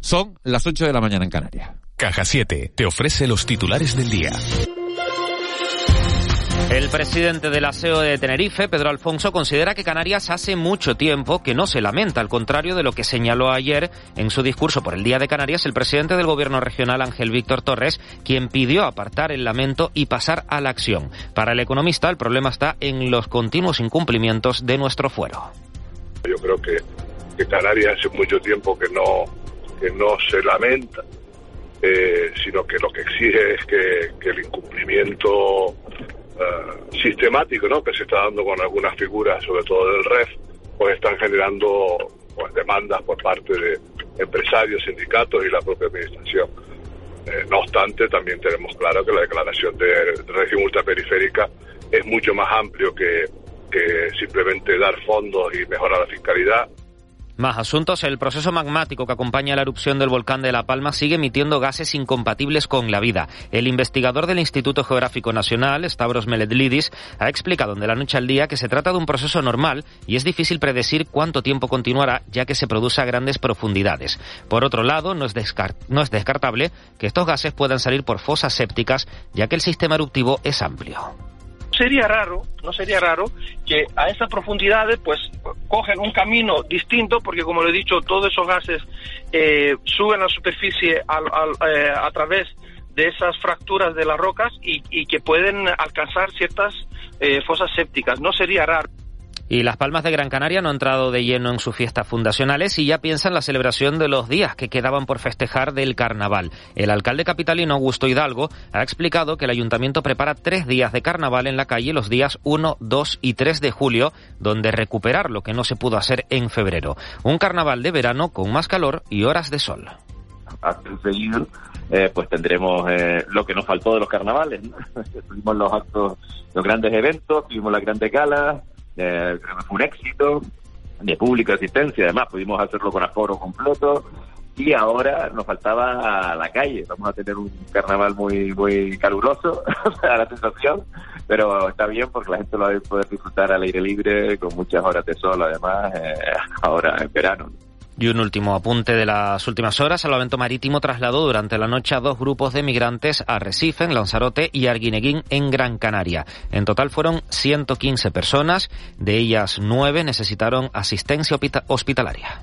Son las 8 de la mañana en Canarias. Caja 7 te ofrece los titulares del día. El presidente del aseo de Tenerife, Pedro Alfonso, considera que Canarias hace mucho tiempo que no se lamenta, al contrario de lo que señaló ayer en su discurso por el Día de Canarias el presidente del gobierno regional, Ángel Víctor Torres, quien pidió apartar el lamento y pasar a la acción. Para el economista, el problema está en los continuos incumplimientos de nuestro fuero. Yo creo que, que Canarias hace mucho tiempo que no, que no se lamenta, eh, sino que lo que exige es que, el incumplimiento eh, sistemático ¿no? que se está dando con algunas figuras, sobre todo del REF, pues están generando pues, demandas por parte de empresarios, sindicatos y la propia administración. Eh, no obstante, también tenemos claro que la declaración de región ultraperiférica es mucho más amplio que simplemente dar fondos y mejorar la fiscalidad más asuntos. El proceso magmático que acompaña la erupción del volcán de La Palma sigue emitiendo gases incompatibles con la vida. El investigador del Instituto Geográfico Nacional, Stavros Meledlidis, ha explicado de la noche al día que se trata de un proceso normal y es difícil predecir cuánto tiempo continuará ya que se produce a grandes profundidades. Por otro lado, no es, no es descartable que estos gases puedan salir por fosas sépticas ya que el sistema eruptivo es amplio sería raro, no sería raro que a esas profundidades pues cogen un camino distinto porque como le he dicho todos esos gases eh, suben a la superficie al, eh, a través de esas fracturas de las rocas y, y que pueden alcanzar ciertas eh, fosas sépticas. No sería raro. Y Las Palmas de Gran Canaria no ha entrado de lleno en sus fiestas fundacionales y ya piensa en la celebración de los días que quedaban por festejar del carnaval. El alcalde capitalino Augusto Hidalgo ha explicado que el ayuntamiento prepara tres días de carnaval en la calle los días 1, 2 y 3 de julio, donde recuperar lo que no se pudo hacer en febrero. Un carnaval de verano con más calor y horas de sol. Hasta seguido, eh, pues tendremos eh, lo que nos faltó de los carnavales. tuvimos los actos, los grandes eventos, tuvimos las grandes galas, eh, fue un éxito de pública asistencia, además pudimos hacerlo con aforo completo y ahora nos faltaba la calle. Vamos a tener un carnaval muy muy caluroso a la sensación, pero está bien porque la gente lo va a poder disfrutar al aire libre con muchas horas de sol, además, eh, ahora en verano. Y un último apunte de las últimas horas. Salvamento Marítimo trasladó durante la noche a dos grupos de migrantes a Recife, en Lanzarote, y Arguineguín, en Gran Canaria. En total fueron 115 personas. De ellas, nueve necesitaron asistencia hospitalaria.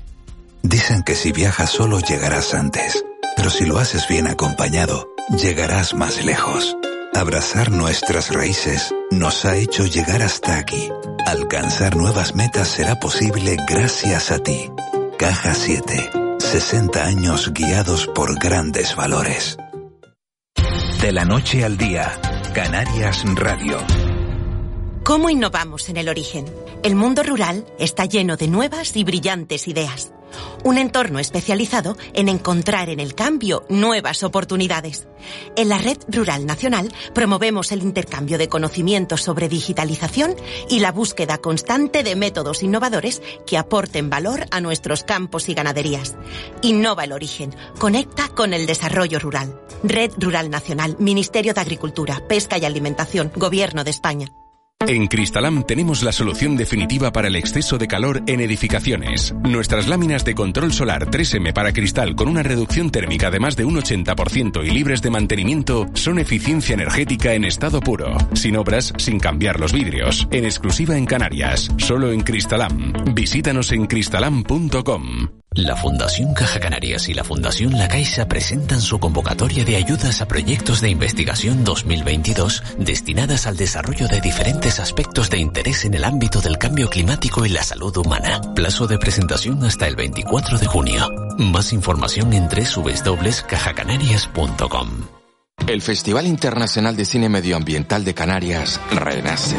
Dicen que si viajas solo llegarás antes. Pero si lo haces bien acompañado, llegarás más lejos. Abrazar nuestras raíces nos ha hecho llegar hasta aquí. Alcanzar nuevas metas será posible gracias a ti. Caja 7. 60 años guiados por grandes valores. De la noche al día, Canarias Radio. ¿Cómo innovamos en el origen? El mundo rural está lleno de nuevas y brillantes ideas un entorno especializado en encontrar en el cambio nuevas oportunidades. En la Red Rural Nacional promovemos el intercambio de conocimientos sobre digitalización y la búsqueda constante de métodos innovadores que aporten valor a nuestros campos y ganaderías. Innova el origen, conecta con el desarrollo rural. Red Rural Nacional, Ministerio de Agricultura, Pesca y Alimentación, Gobierno de España. En Cristalam tenemos la solución definitiva para el exceso de calor en edificaciones. Nuestras láminas de control solar 3M para cristal con una reducción térmica de más de un 80% y libres de mantenimiento son eficiencia energética en estado puro, sin obras, sin cambiar los vidrios, en exclusiva en Canarias, solo en Cristalam. Visítanos en cristalam.com. La Fundación Caja Canarias y la Fundación La Caixa presentan su convocatoria de ayudas a proyectos de investigación 2022 destinadas al desarrollo de diferentes aspectos de interés en el ámbito del cambio climático y la salud humana. Plazo de presentación hasta el 24 de junio. Más información en www.cajacanarias.com. El Festival Internacional de Cine Medioambiental de Canarias renace.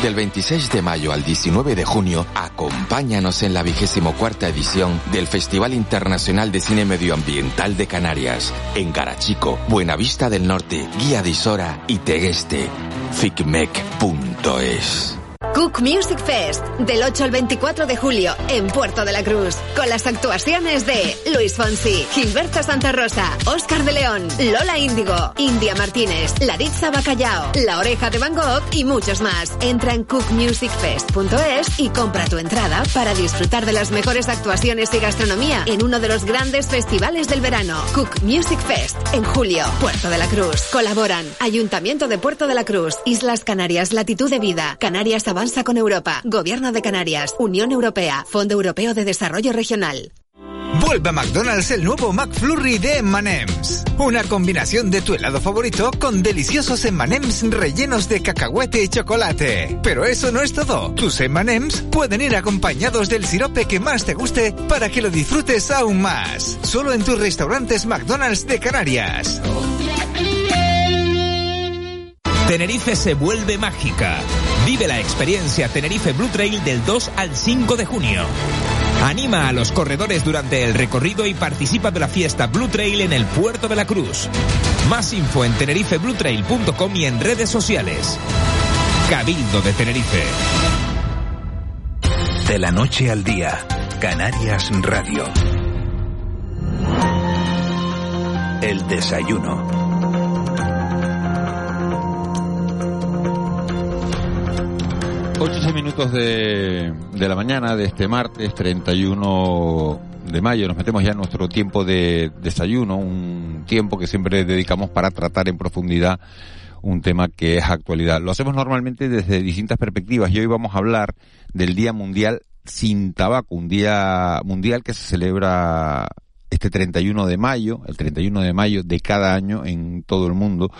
Del 26 de mayo al 19 de junio, acompáñanos en la vigésimo cuarta edición del Festival Internacional de Cine Medioambiental de Canarias, en Garachico, Buenavista del Norte, Guía de Isora y Tegueste. ficmec.es Cook Music Fest, del 8 al 24 de julio, en Puerto de la Cruz, con las actuaciones de Luis Fonsi, Gilberto Santa Rosa, Oscar de León, Lola Índigo, India Martínez, Laritza Bacallao, La Oreja de Van Gogh y muchos más. Entra en cookmusicfest.es y compra tu entrada para disfrutar de las mejores actuaciones y gastronomía en uno de los grandes festivales del verano. Cook Music Fest, en julio, Puerto de la Cruz. Colaboran Ayuntamiento de Puerto de la Cruz, Islas Canarias, Latitud de Vida, Canarias Avanza con Europa, Gobierno de Canarias, Unión Europea, Fondo Europeo de Desarrollo Regional. Vuelve a McDonald's el nuevo McFlurry de M&M's. Una combinación de tu helado favorito con deliciosos M&M's rellenos de cacahuete y chocolate. Pero eso no es todo. Tus M&M's pueden ir acompañados del sirope que más te guste para que lo disfrutes aún más. Solo en tus restaurantes McDonald's de Canarias. Tenerife se vuelve mágica. Vive la experiencia Tenerife Blue Trail del 2 al 5 de junio. Anima a los corredores durante el recorrido y participa de la fiesta Blue Trail en el puerto de la Cruz. Más info en tenerifebluetrail.com y en redes sociales. Cabildo de Tenerife. De la noche al día, Canarias Radio. El desayuno. Ocho minutos de, de la mañana de este martes 31 de mayo. Nos metemos ya en nuestro tiempo de desayuno, un tiempo que siempre dedicamos para tratar en profundidad un tema que es actualidad. Lo hacemos normalmente desde distintas perspectivas y hoy vamos a hablar del Día Mundial sin Tabaco, un día mundial que se celebra este 31 de mayo, el 31 de mayo de cada año en todo el mundo,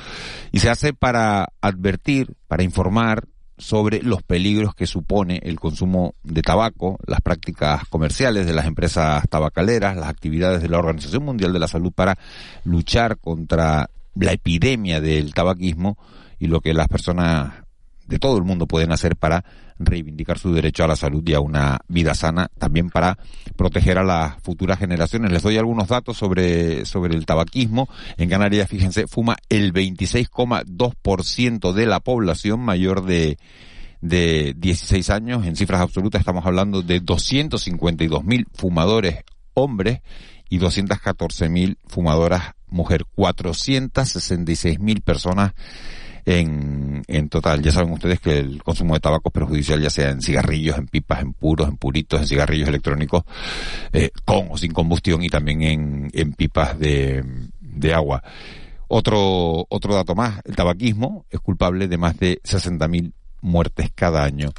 y se hace para advertir, para informar sobre los peligros que supone el consumo de tabaco, las prácticas comerciales de las empresas tabacaleras, las actividades de la Organización Mundial de la Salud para luchar contra la epidemia del tabaquismo y lo que las personas de todo el mundo pueden hacer para reivindicar su derecho a la salud y a una vida sana, también para proteger a las futuras generaciones. Les doy algunos datos sobre, sobre el tabaquismo. En Canarias, fíjense, fuma el 26,2% de la población mayor de, de 16 años. En cifras absolutas estamos hablando de 252.000 fumadores hombres y 214.000 fumadoras mujer. 466.000 personas en, en total. Ya saben ustedes que el consumo de tabaco es perjudicial, ya sea en cigarrillos, en pipas, en puros, en puritos, en cigarrillos electrónicos, eh, con o sin combustión y también en, en pipas de, de agua. Otro, otro dato más, el tabaquismo es culpable de más de 60.000 muertes cada año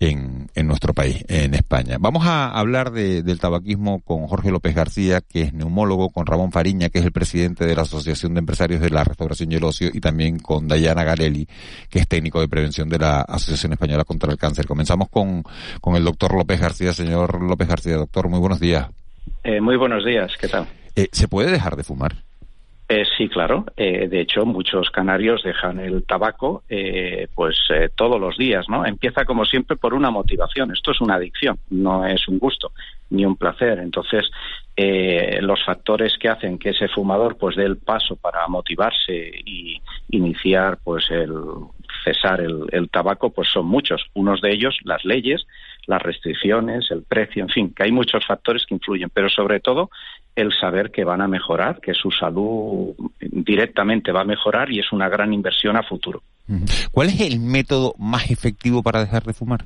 en, en nuestro país, en España. Vamos a hablar de, del tabaquismo con Jorge López García, que es neumólogo, con Ramón Fariña, que es el presidente de la Asociación de Empresarios de la Restauración y el Ocio, y también con Dayana Garelli, que es técnico de prevención de la Asociación Española contra el Cáncer. Comenzamos con, con el doctor López García. Señor López García, doctor, muy buenos días. Eh, muy buenos días, ¿qué tal? Eh, ¿Se puede dejar de fumar? Eh, sí, claro. Eh, de hecho, muchos canarios dejan el tabaco, eh, pues eh, todos los días, ¿no? Empieza como siempre por una motivación. Esto es una adicción, no es un gusto ni un placer. Entonces, eh, los factores que hacen que ese fumador pues dé el paso para motivarse y iniciar pues el cesar el, el tabaco, pues son muchos. Unos de ellos, las leyes, las restricciones, el precio, en fin, que hay muchos factores que influyen, pero sobre todo el saber que van a mejorar, que su salud directamente va a mejorar y es una gran inversión a futuro. ¿Cuál es el método más efectivo para dejar de fumar?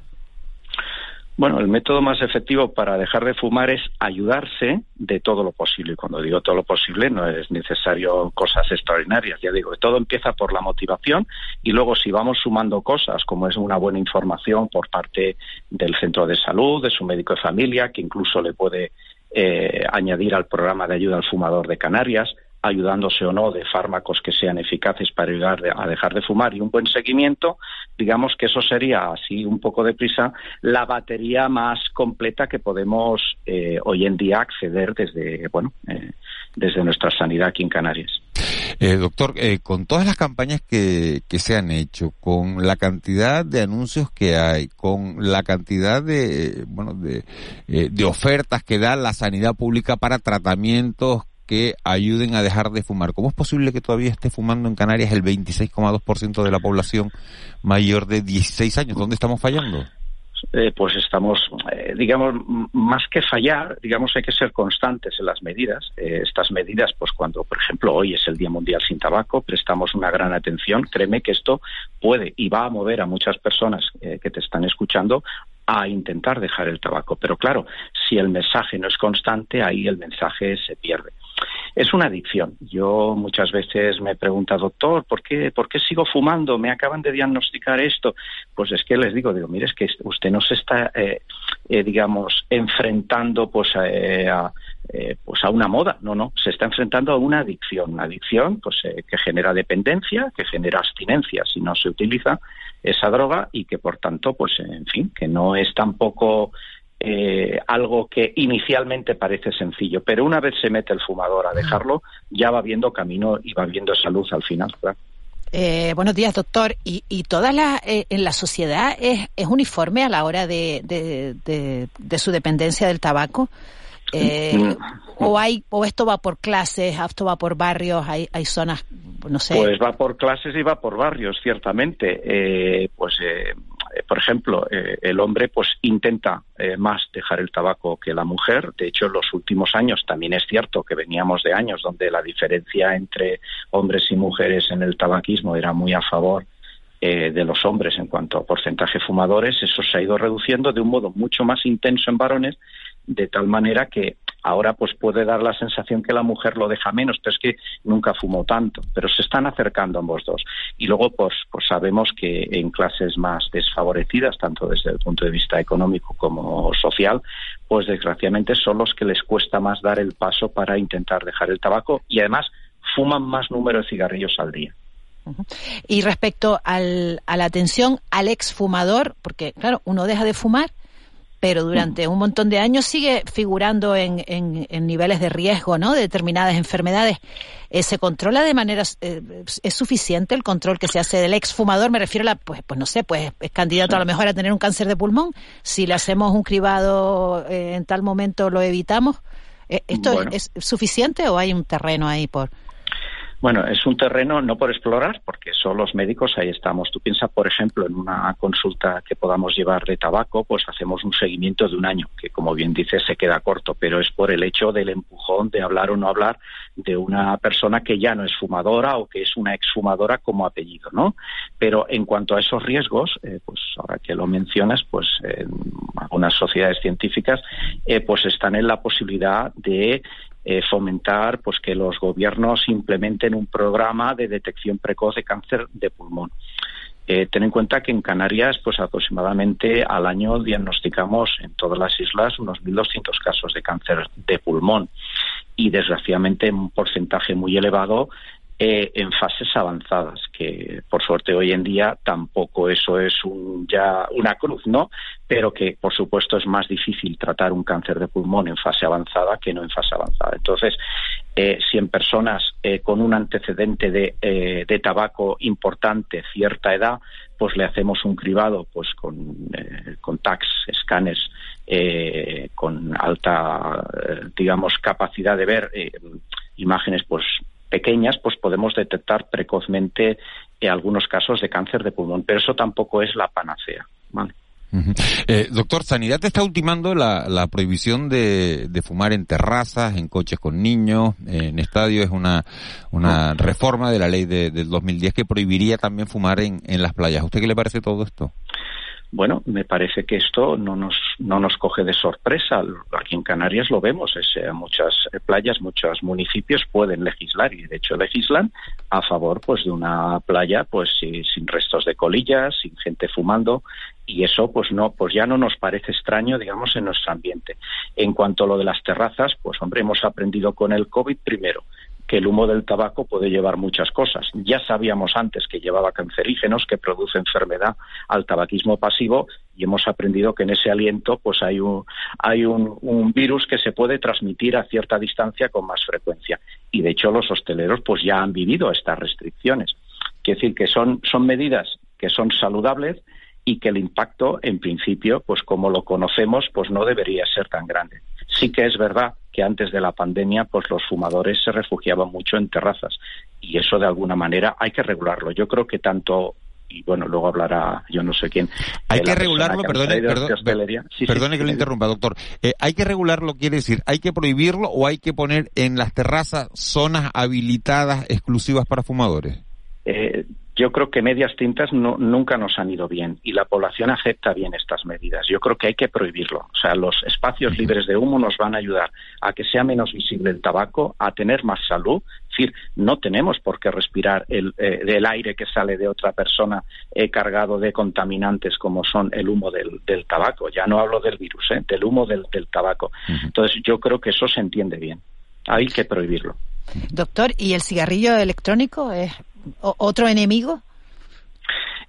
Bueno, el método más efectivo para dejar de fumar es ayudarse de todo lo posible. Y cuando digo todo lo posible, no es necesario cosas extraordinarias. Ya digo, todo empieza por la motivación y luego si vamos sumando cosas, como es una buena información por parte del centro de salud, de su médico de familia, que incluso le puede eh, añadir al programa de ayuda al fumador de Canarias, ayudándose o no de fármacos que sean eficaces para ayudar a dejar de fumar y un buen seguimiento, digamos que eso sería así un poco deprisa la batería más completa que podemos eh, hoy en día acceder desde bueno eh, desde nuestra sanidad aquí en Canarias. Eh, doctor, eh, con todas las campañas que, que se han hecho, con la cantidad de anuncios que hay, con la cantidad de, bueno, de, eh, de ofertas que da la sanidad pública para tratamientos que ayuden a dejar de fumar. ¿Cómo es posible que todavía esté fumando en Canarias el 26,2% de la población mayor de 16 años? ¿Dónde estamos fallando? Eh, pues estamos, eh, digamos, más que fallar, digamos, hay que ser constantes en las medidas. Eh, estas medidas, pues cuando, por ejemplo, hoy es el Día Mundial sin Tabaco, prestamos una gran atención. Créeme que esto puede y va a mover a muchas personas que te están escuchando a intentar dejar el tabaco. Pero claro, si el mensaje no es constante, ahí el mensaje se pierde. Es una adicción. Yo muchas veces me pregunta, doctor, ¿por qué, ¿por qué sigo fumando? Me acaban de diagnosticar esto. Pues es que les digo, digo, mire, es que usted no se está, eh, eh, digamos, enfrentando pues, eh, a, pues a una moda, no, no, se está enfrentando a una adicción, una adicción pues, que genera dependencia, que genera abstinencia si no se utiliza esa droga y que por tanto, pues en fin, que no es tampoco eh, algo que inicialmente parece sencillo, pero una vez se mete el fumador a dejarlo, ya va viendo camino y va viendo esa luz al final. Eh, buenos días, doctor. ¿Y, y toda la, eh, en la sociedad es, es, uniforme a la hora de, de, de, su dependencia del tabaco? Eh, o hay o esto va por clases, esto va por barrios, hay, hay zonas, no sé. Pues va por clases y va por barrios, ciertamente. Eh, pues eh, por ejemplo, eh, el hombre pues intenta eh, más dejar el tabaco que la mujer. De hecho, en los últimos años también es cierto que veníamos de años donde la diferencia entre hombres y mujeres en el tabaquismo era muy a favor de los hombres en cuanto a porcentaje fumadores. Eso se ha ido reduciendo de un modo mucho más intenso en varones, de tal manera que Ahora pues puede dar la sensación que la mujer lo deja menos, pero es que nunca fumó tanto, pero se están acercando ambos dos. Y luego pues, pues sabemos que en clases más desfavorecidas, tanto desde el punto de vista económico como social, pues desgraciadamente son los que les cuesta más dar el paso para intentar dejar el tabaco y además fuman más número de cigarrillos al día. Y respecto al, a la atención al exfumador, porque claro, uno deja de fumar pero durante un montón de años sigue figurando en, en, niveles de riesgo, ¿no? De determinadas enfermedades. Eh, ¿Se controla de manera, eh, es suficiente el control que se hace del exfumador? Me refiero a la, pues, pues no sé, pues es candidato a lo mejor a tener un cáncer de pulmón. Si le hacemos un cribado eh, en tal momento lo evitamos. ¿Esto es suficiente o hay un terreno ahí por? Bueno, es un terreno no por explorar, porque son los médicos, ahí estamos. Tú piensas, por ejemplo, en una consulta que podamos llevar de tabaco, pues hacemos un seguimiento de un año, que como bien dices se queda corto, pero es por el hecho del empujón de hablar o no hablar de una persona que ya no es fumadora o que es una exfumadora como apellido, ¿no? Pero en cuanto a esos riesgos, eh, pues ahora que lo mencionas, pues algunas sociedades científicas eh, pues están en la posibilidad de eh, fomentar pues que los gobiernos implementen un programa de detección precoz de cáncer de pulmón. Eh, ten en cuenta que en Canarias, pues aproximadamente al año diagnosticamos en todas las islas unos 1.200 casos de cáncer de pulmón y desgraciadamente un porcentaje muy elevado eh, en fases avanzadas, que por suerte hoy en día tampoco eso es un, ya una cruz, ¿no? Pero que por supuesto es más difícil tratar un cáncer de pulmón en fase avanzada que no en fase avanzada. Entonces, eh, si en personas eh, con un antecedente de, de, tabaco importante, cierta edad, pues le hacemos un cribado pues con, con tags, escáneres con alta, digamos, capacidad de ver imágenes pues pequeñas, pues podemos detectar precozmente en algunos casos de cáncer de pulmón, pero eso tampoco es la panacea. Eh, doctor, Sanidad está ultimando la, prohibición de, fumar en terrazas, en coches con niños, en estadios. Es una, una reforma de la ley de, del 2010 que prohibiría también fumar en, en las playas. ¿A usted qué le parece todo esto? Bueno, me parece que esto no nos, no nos coge de sorpresa. Aquí en Canarias lo vemos. Es, eh, muchas playas, muchos municipios pueden legislar y de hecho legislan a favor pues de una playa pues sin restos de colillas, sin gente fumando y eso pues no pues ya no nos parece extraño digamos en nuestro ambiente. En cuanto a lo de las terrazas, pues hombre hemos aprendido con el COVID primero que el humo del tabaco puede llevar muchas cosas. Ya sabíamos antes que llevaba cancerígenos, que produce enfermedad al tabaquismo pasivo y hemos aprendido que en ese aliento pues hay un, hay un, virus que se puede transmitir a cierta distancia con más frecuencia. Y de hecho los hosteleros pues ya han vivido estas restricciones. Quiere decir que son, son medidas que son saludables y que el impacto, en principio, pues como lo conocemos, pues no debería ser tan grande. Sí que es verdad que antes de la pandemia, pues los fumadores se refugiaban mucho en terrazas y eso de alguna manera hay que regularlo. Yo creo que tanto y bueno, luego hablará yo no sé quién. Hay que regularlo, perdone, perdone que lo interrumpa, doctor. Eh, hay que regularlo, quiere decir, hay que prohibirlo o hay que poner en las terrazas zonas habilitadas exclusivas para fumadores. Eh, yo creo que medias tintas no, nunca nos han ido bien y la población acepta bien estas medidas. Yo creo que hay que prohibirlo. O sea, los espacios libres de humo nos van a ayudar a que sea menos visible el tabaco, a tener más salud. Es decir, no tenemos por qué respirar el, eh, aire que sale de otra persona eh, cargado de contaminantes como son el humo del, tabaco. Ya no hablo del virus, eh, del humo del, tabaco. Entonces, yo creo que eso se entiende bien. Hay que prohibirlo. Doctor, ¿y el cigarrillo electrónico es otro enemigo?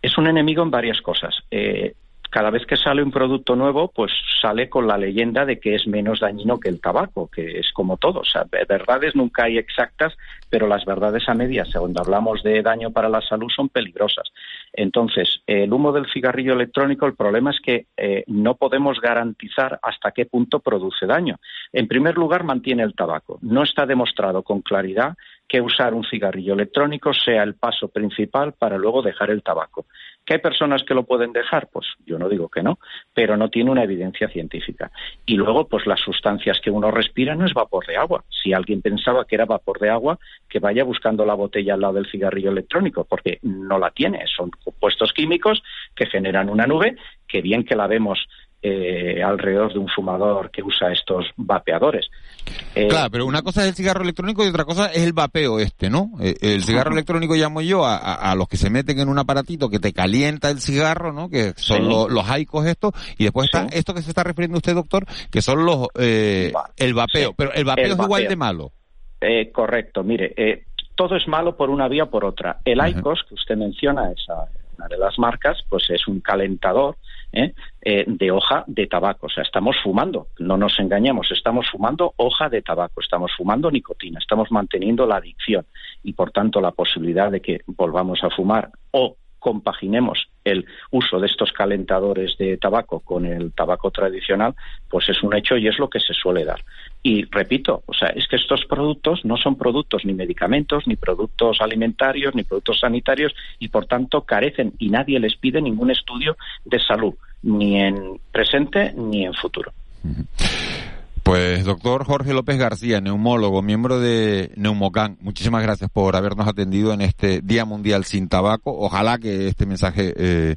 Es un enemigo en varias cosas. Eh, cada vez que sale un producto nuevo, pues sale con la leyenda de que es menos dañino que el tabaco, que es como todo. O sea, verdades nunca hay exactas, pero las verdades a medias, cuando hablamos de daño para la salud, son peligrosas. Entonces, el humo del cigarrillo electrónico, el problema es que eh, no podemos garantizar hasta qué punto produce daño. En primer lugar, mantiene el tabaco. No está demostrado con claridad que usar un cigarrillo electrónico sea el paso principal para luego dejar el tabaco. ¿Que hay personas que lo pueden dejar? Pues yo no digo que no, pero no tiene una evidencia científica. Y luego, pues las sustancias que uno respira no es vapor de agua. Si alguien pensaba que era vapor de agua, que vaya buscando la botella al lado del cigarrillo electrónico, porque no la tiene. Son compuestos químicos que generan una nube que bien que la vemos eh, alrededor de un fumador que usa estos vapeadores. Eh, claro, pero una cosa es el cigarro electrónico y otra cosa es el vapeo este, ¿no? Eh, el cigarro electrónico llamo yo a, los que se meten en un aparatito que te calienta el cigarro, ¿no? Que son los haicos estos, y después está esto que se está refiriendo usted, doctor, que son los el vapeo, pero el vapeo es igual de malo. correcto, mire, todo es malo por una vía o por otra. El ICOS, que usted menciona, esa una de las marcas, pues es un calentador ¿eh? Eh, de hoja de tabaco. O sea, estamos fumando, no nos engañemos, estamos fumando hoja de tabaco, estamos fumando nicotina, estamos manteniendo la adicción y, por tanto, la posibilidad de que volvamos a fumar o compaginemos el uso de estos calentadores de tabaco con el tabaco tradicional, pues es un hecho y es lo que se suele dar. Y repito, o sea, es que estos productos no son productos ni medicamentos, ni productos alimentarios, ni productos sanitarios, y por tanto carecen y nadie les pide ningún estudio de salud, ni en presente ni en futuro. Pues doctor Jorge López García, neumólogo, miembro de Neumocan, muchísimas gracias por habernos atendido en este Día Mundial sin Tabaco. Ojalá que este mensaje eh,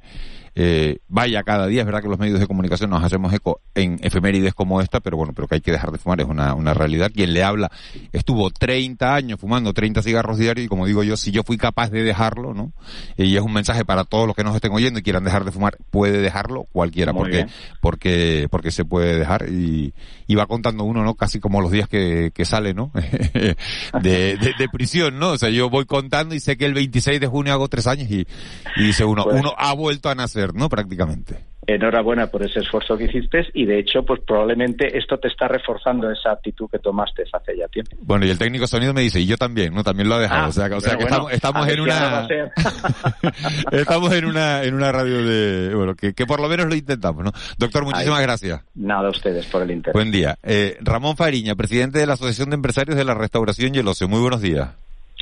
eh, vaya cada día. Es verdad que los medios de comunicación nos hacemos eco en efemérides como esta, pero bueno, pero que hay que dejar de fumar es una, una realidad. Quien le habla estuvo 30 años fumando 30 cigarros diarios y como digo yo, si yo fui capaz de dejarlo, ¿no? Y es un mensaje para todos los que nos estén oyendo y quieran dejar de fumar, puede dejarlo cualquiera, porque, porque, porque se puede dejar y, y va contando uno, ¿no? Casi como los días que, que sale, ¿no? de, de, prisión, ¿no? O sea, yo voy contando y sé que el 26 de junio hago tres años y, y dice uno, pues uno ha vuelto a nacer. ¿No? Prácticamente. Enhorabuena por ese esfuerzo que hiciste y de hecho, pues probablemente esto te está reforzando esa actitud que tomaste hace ya tiempo. Bueno, y el técnico sonido me dice, y yo también, ¿no? También lo ha dejado. Ah, o sea, o sea que estamos, en una... estamos en una, en una radio de... Bueno, que, por lo menos lo intentamos, ¿no? Doctor, muchísimas gracias. Nada, a ustedes por el interés. Buen día. Eh, Ramón Fariña, presidente de la Asociación de Empresarios de la Restauración y el Ocio. Muy buenos días.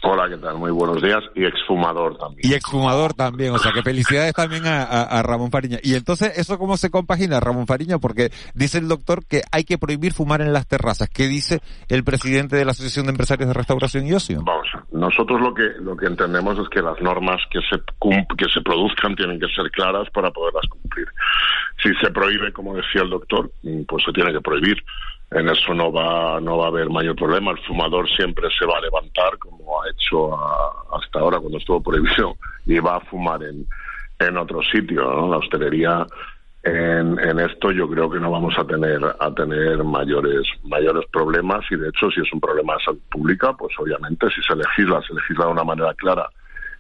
Hola, ¿qué tal? Muy buenos días. Y exfumador también. Y exfumador también, o sea que felicidades también a, Ramón Fariña. Y entonces, ¿eso cómo se compagina, Ramón Fariña? Porque dice el doctor que hay que prohibir fumar en las terrazas. ¿Qué dice el presidente de la Asociación de Empresarios de Restauración y Ocio? Vamos, nosotros lo que, lo que entendemos es que las normas que se, que se produzcan tienen que ser claras para poderlas cumplir. Si se prohíbe, como decía el doctor, pues se tiene que prohibir en eso no va no va a haber mayor problema. El fumador siempre se va a levantar como ha hecho hasta ahora cuando estuvo prohibido y va a fumar en en otro sitio la hostelería en, en, esto yo creo que no vamos a tener a tener mayores mayores problemas y de hecho si es un problema de salud pública pues obviamente si se legisla se legisla de una manera clara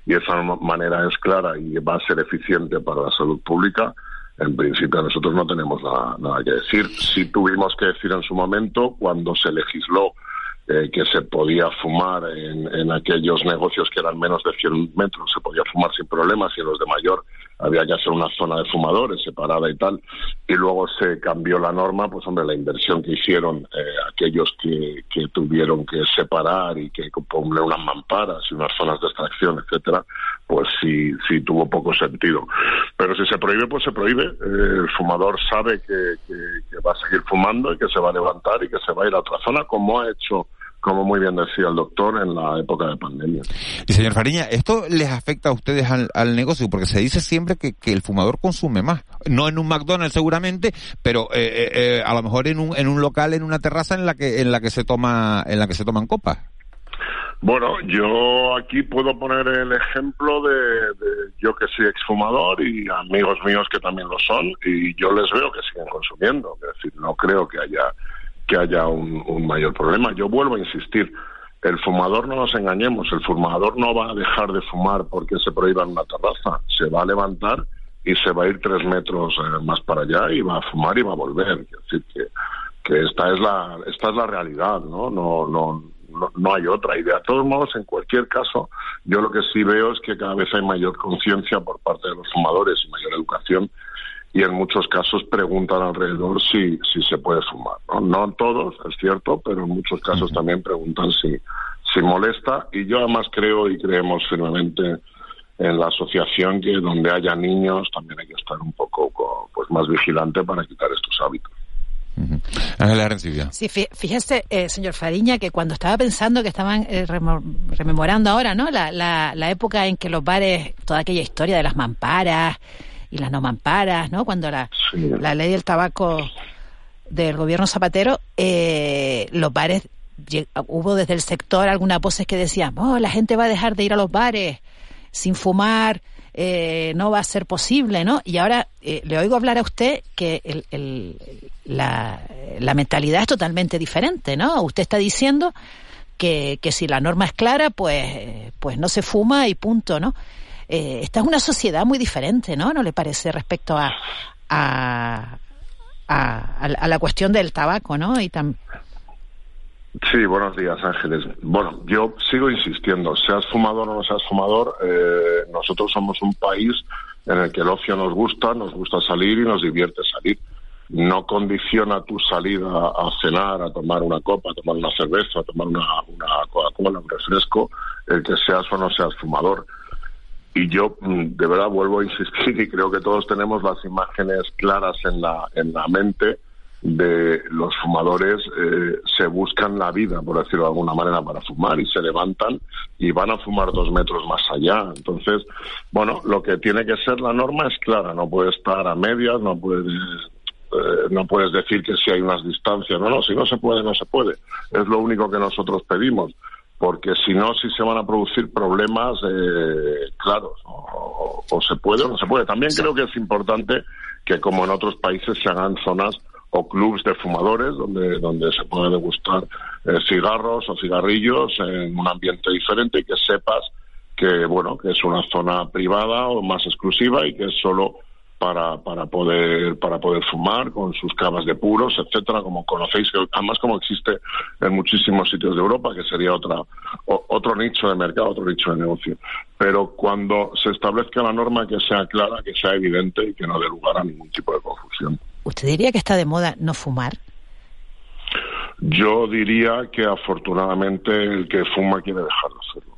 y esa manera es clara y va a ser eficiente para la salud pública en principio nosotros no tenemos nada, nada que decir. Sí tuvimos que decir en su momento cuando se legisló eh, que se podía fumar en, en, aquellos negocios que eran menos de 100 metros, se podía fumar sin problemas y en los de mayor había que hacer una zona de fumadores separada y tal. Y luego se cambió la norma, pues hombre, la inversión que hicieron eh, aquellos que, tuvieron que separar y que poner unas mamparas y unas zonas de extracción, etcétera, pues sí, sí tuvo poco sentido. Pero si se prohíbe, pues se prohíbe. Eh, el fumador sabe que va a seguir fumando y que se va a levantar y que se va a ir a otra zona, como ha hecho como muy bien decía el doctor, en la época de pandemia. Y señor Fariña, ¿esto les afecta a ustedes al, negocio? Porque se dice siempre que, el fumador consume más. No en un McDonald's seguramente, pero eh, eh, eh, a lo mejor en un, en un local, en una terraza en la que, en la que se toma, en la que se toman copas. Bueno, yo aquí puedo poner el ejemplo de, de, yo que soy exfumador y amigos míos que también lo son y yo les veo que siguen consumiendo. Es decir, no creo que haya que haya un, mayor problema. Yo vuelvo a insistir, el fumador no nos engañemos, el fumador no va a dejar de fumar porque se prohíba en una terraza, se va a levantar y se va a ir tres metros eh, más para allá y va a fumar y va a volver. Es decir, que, que esta es la esta es la realidad, ¿no? No, no, no, no hay otra. Y de todos modos, en cualquier caso, yo lo que sí veo es que cada vez hay mayor conciencia por parte de los fumadores y mayor educación y en muchos casos preguntan alrededor si, si se puede fumar. ¿no? no todos, es cierto, pero en muchos casos también preguntan si, si molesta y yo además creo y creemos firmemente en la asociación que donde haya niños también hay que estar un poco pues más vigilante para quitar estos hábitos. Sí, fíjese, eh, señor Fariña, que cuando estaba pensando que estaban eh, rememorando ahora, ¿no? La, la, la época en que los bares, toda aquella historia de las mamparas, y las no mamparas, ¿no? Cuando la, la ley del tabaco del gobierno Zapatero, eh, los bares, hubo desde el sector algunas voces que decían, oh, la gente va a dejar de ir a los bares sin fumar, eh, no va a ser posible, ¿no? Y ahora eh, le oigo hablar a usted que el, el, la, la, mentalidad es totalmente diferente, ¿no? Usted está diciendo que, que si la norma es clara, pues, pues no se fuma y punto, ¿no? Eh, esta es una sociedad muy diferente, ¿no? ¿No le parece respecto a, a, a, la cuestión del tabaco, ¿no? Y tam... Sí, buenos días, Ángeles. Bueno, yo sigo insistiendo, seas fumador o no seas fumador, eh, nosotros somos un país en el que el ocio nos gusta, nos gusta salir y nos divierte salir. No condiciona tu salida a cenar, a tomar una copa, a tomar una cerveza, a tomar una, una Coca-Cola, un refresco, el que seas o no seas fumador y yo mm, de verdad vuelvo a insistir y creo que todos tenemos las imágenes claras en la en la mente de los fumadores eh, se buscan la vida por decirlo de alguna manera para fumar y se levantan y van a fumar dos metros más allá. Entonces bueno lo que tiene que ser la norma es clara no puede estar a medias no puedes eh, no puedes decir que si hay unas distancias no no si no se puede no se puede. Es lo único que nosotros pedimos porque si no, sí se van a producir problemas eh, claros, o, se puede o no se puede. También creo que es importante que, como en otros países, se hagan zonas o clubs de fumadores donde, donde se pueda degustar eh, cigarros o cigarrillos en un ambiente diferente y que sepas que, bueno, que es una zona privada o más exclusiva y que es solo para, para poder para poder fumar con sus camas de puros, etcétera, como conocéis, además como existe en muchísimos sitios de Europa, que sería otra otro nicho de mercado, otro nicho de negocio. Pero cuando se establezca la norma que sea clara, que sea evidente y que no dé lugar a ningún tipo de confusión. ¿Usted diría que está de moda no fumar? Yo diría que afortunadamente el que fuma quiere dejar de hacerlo.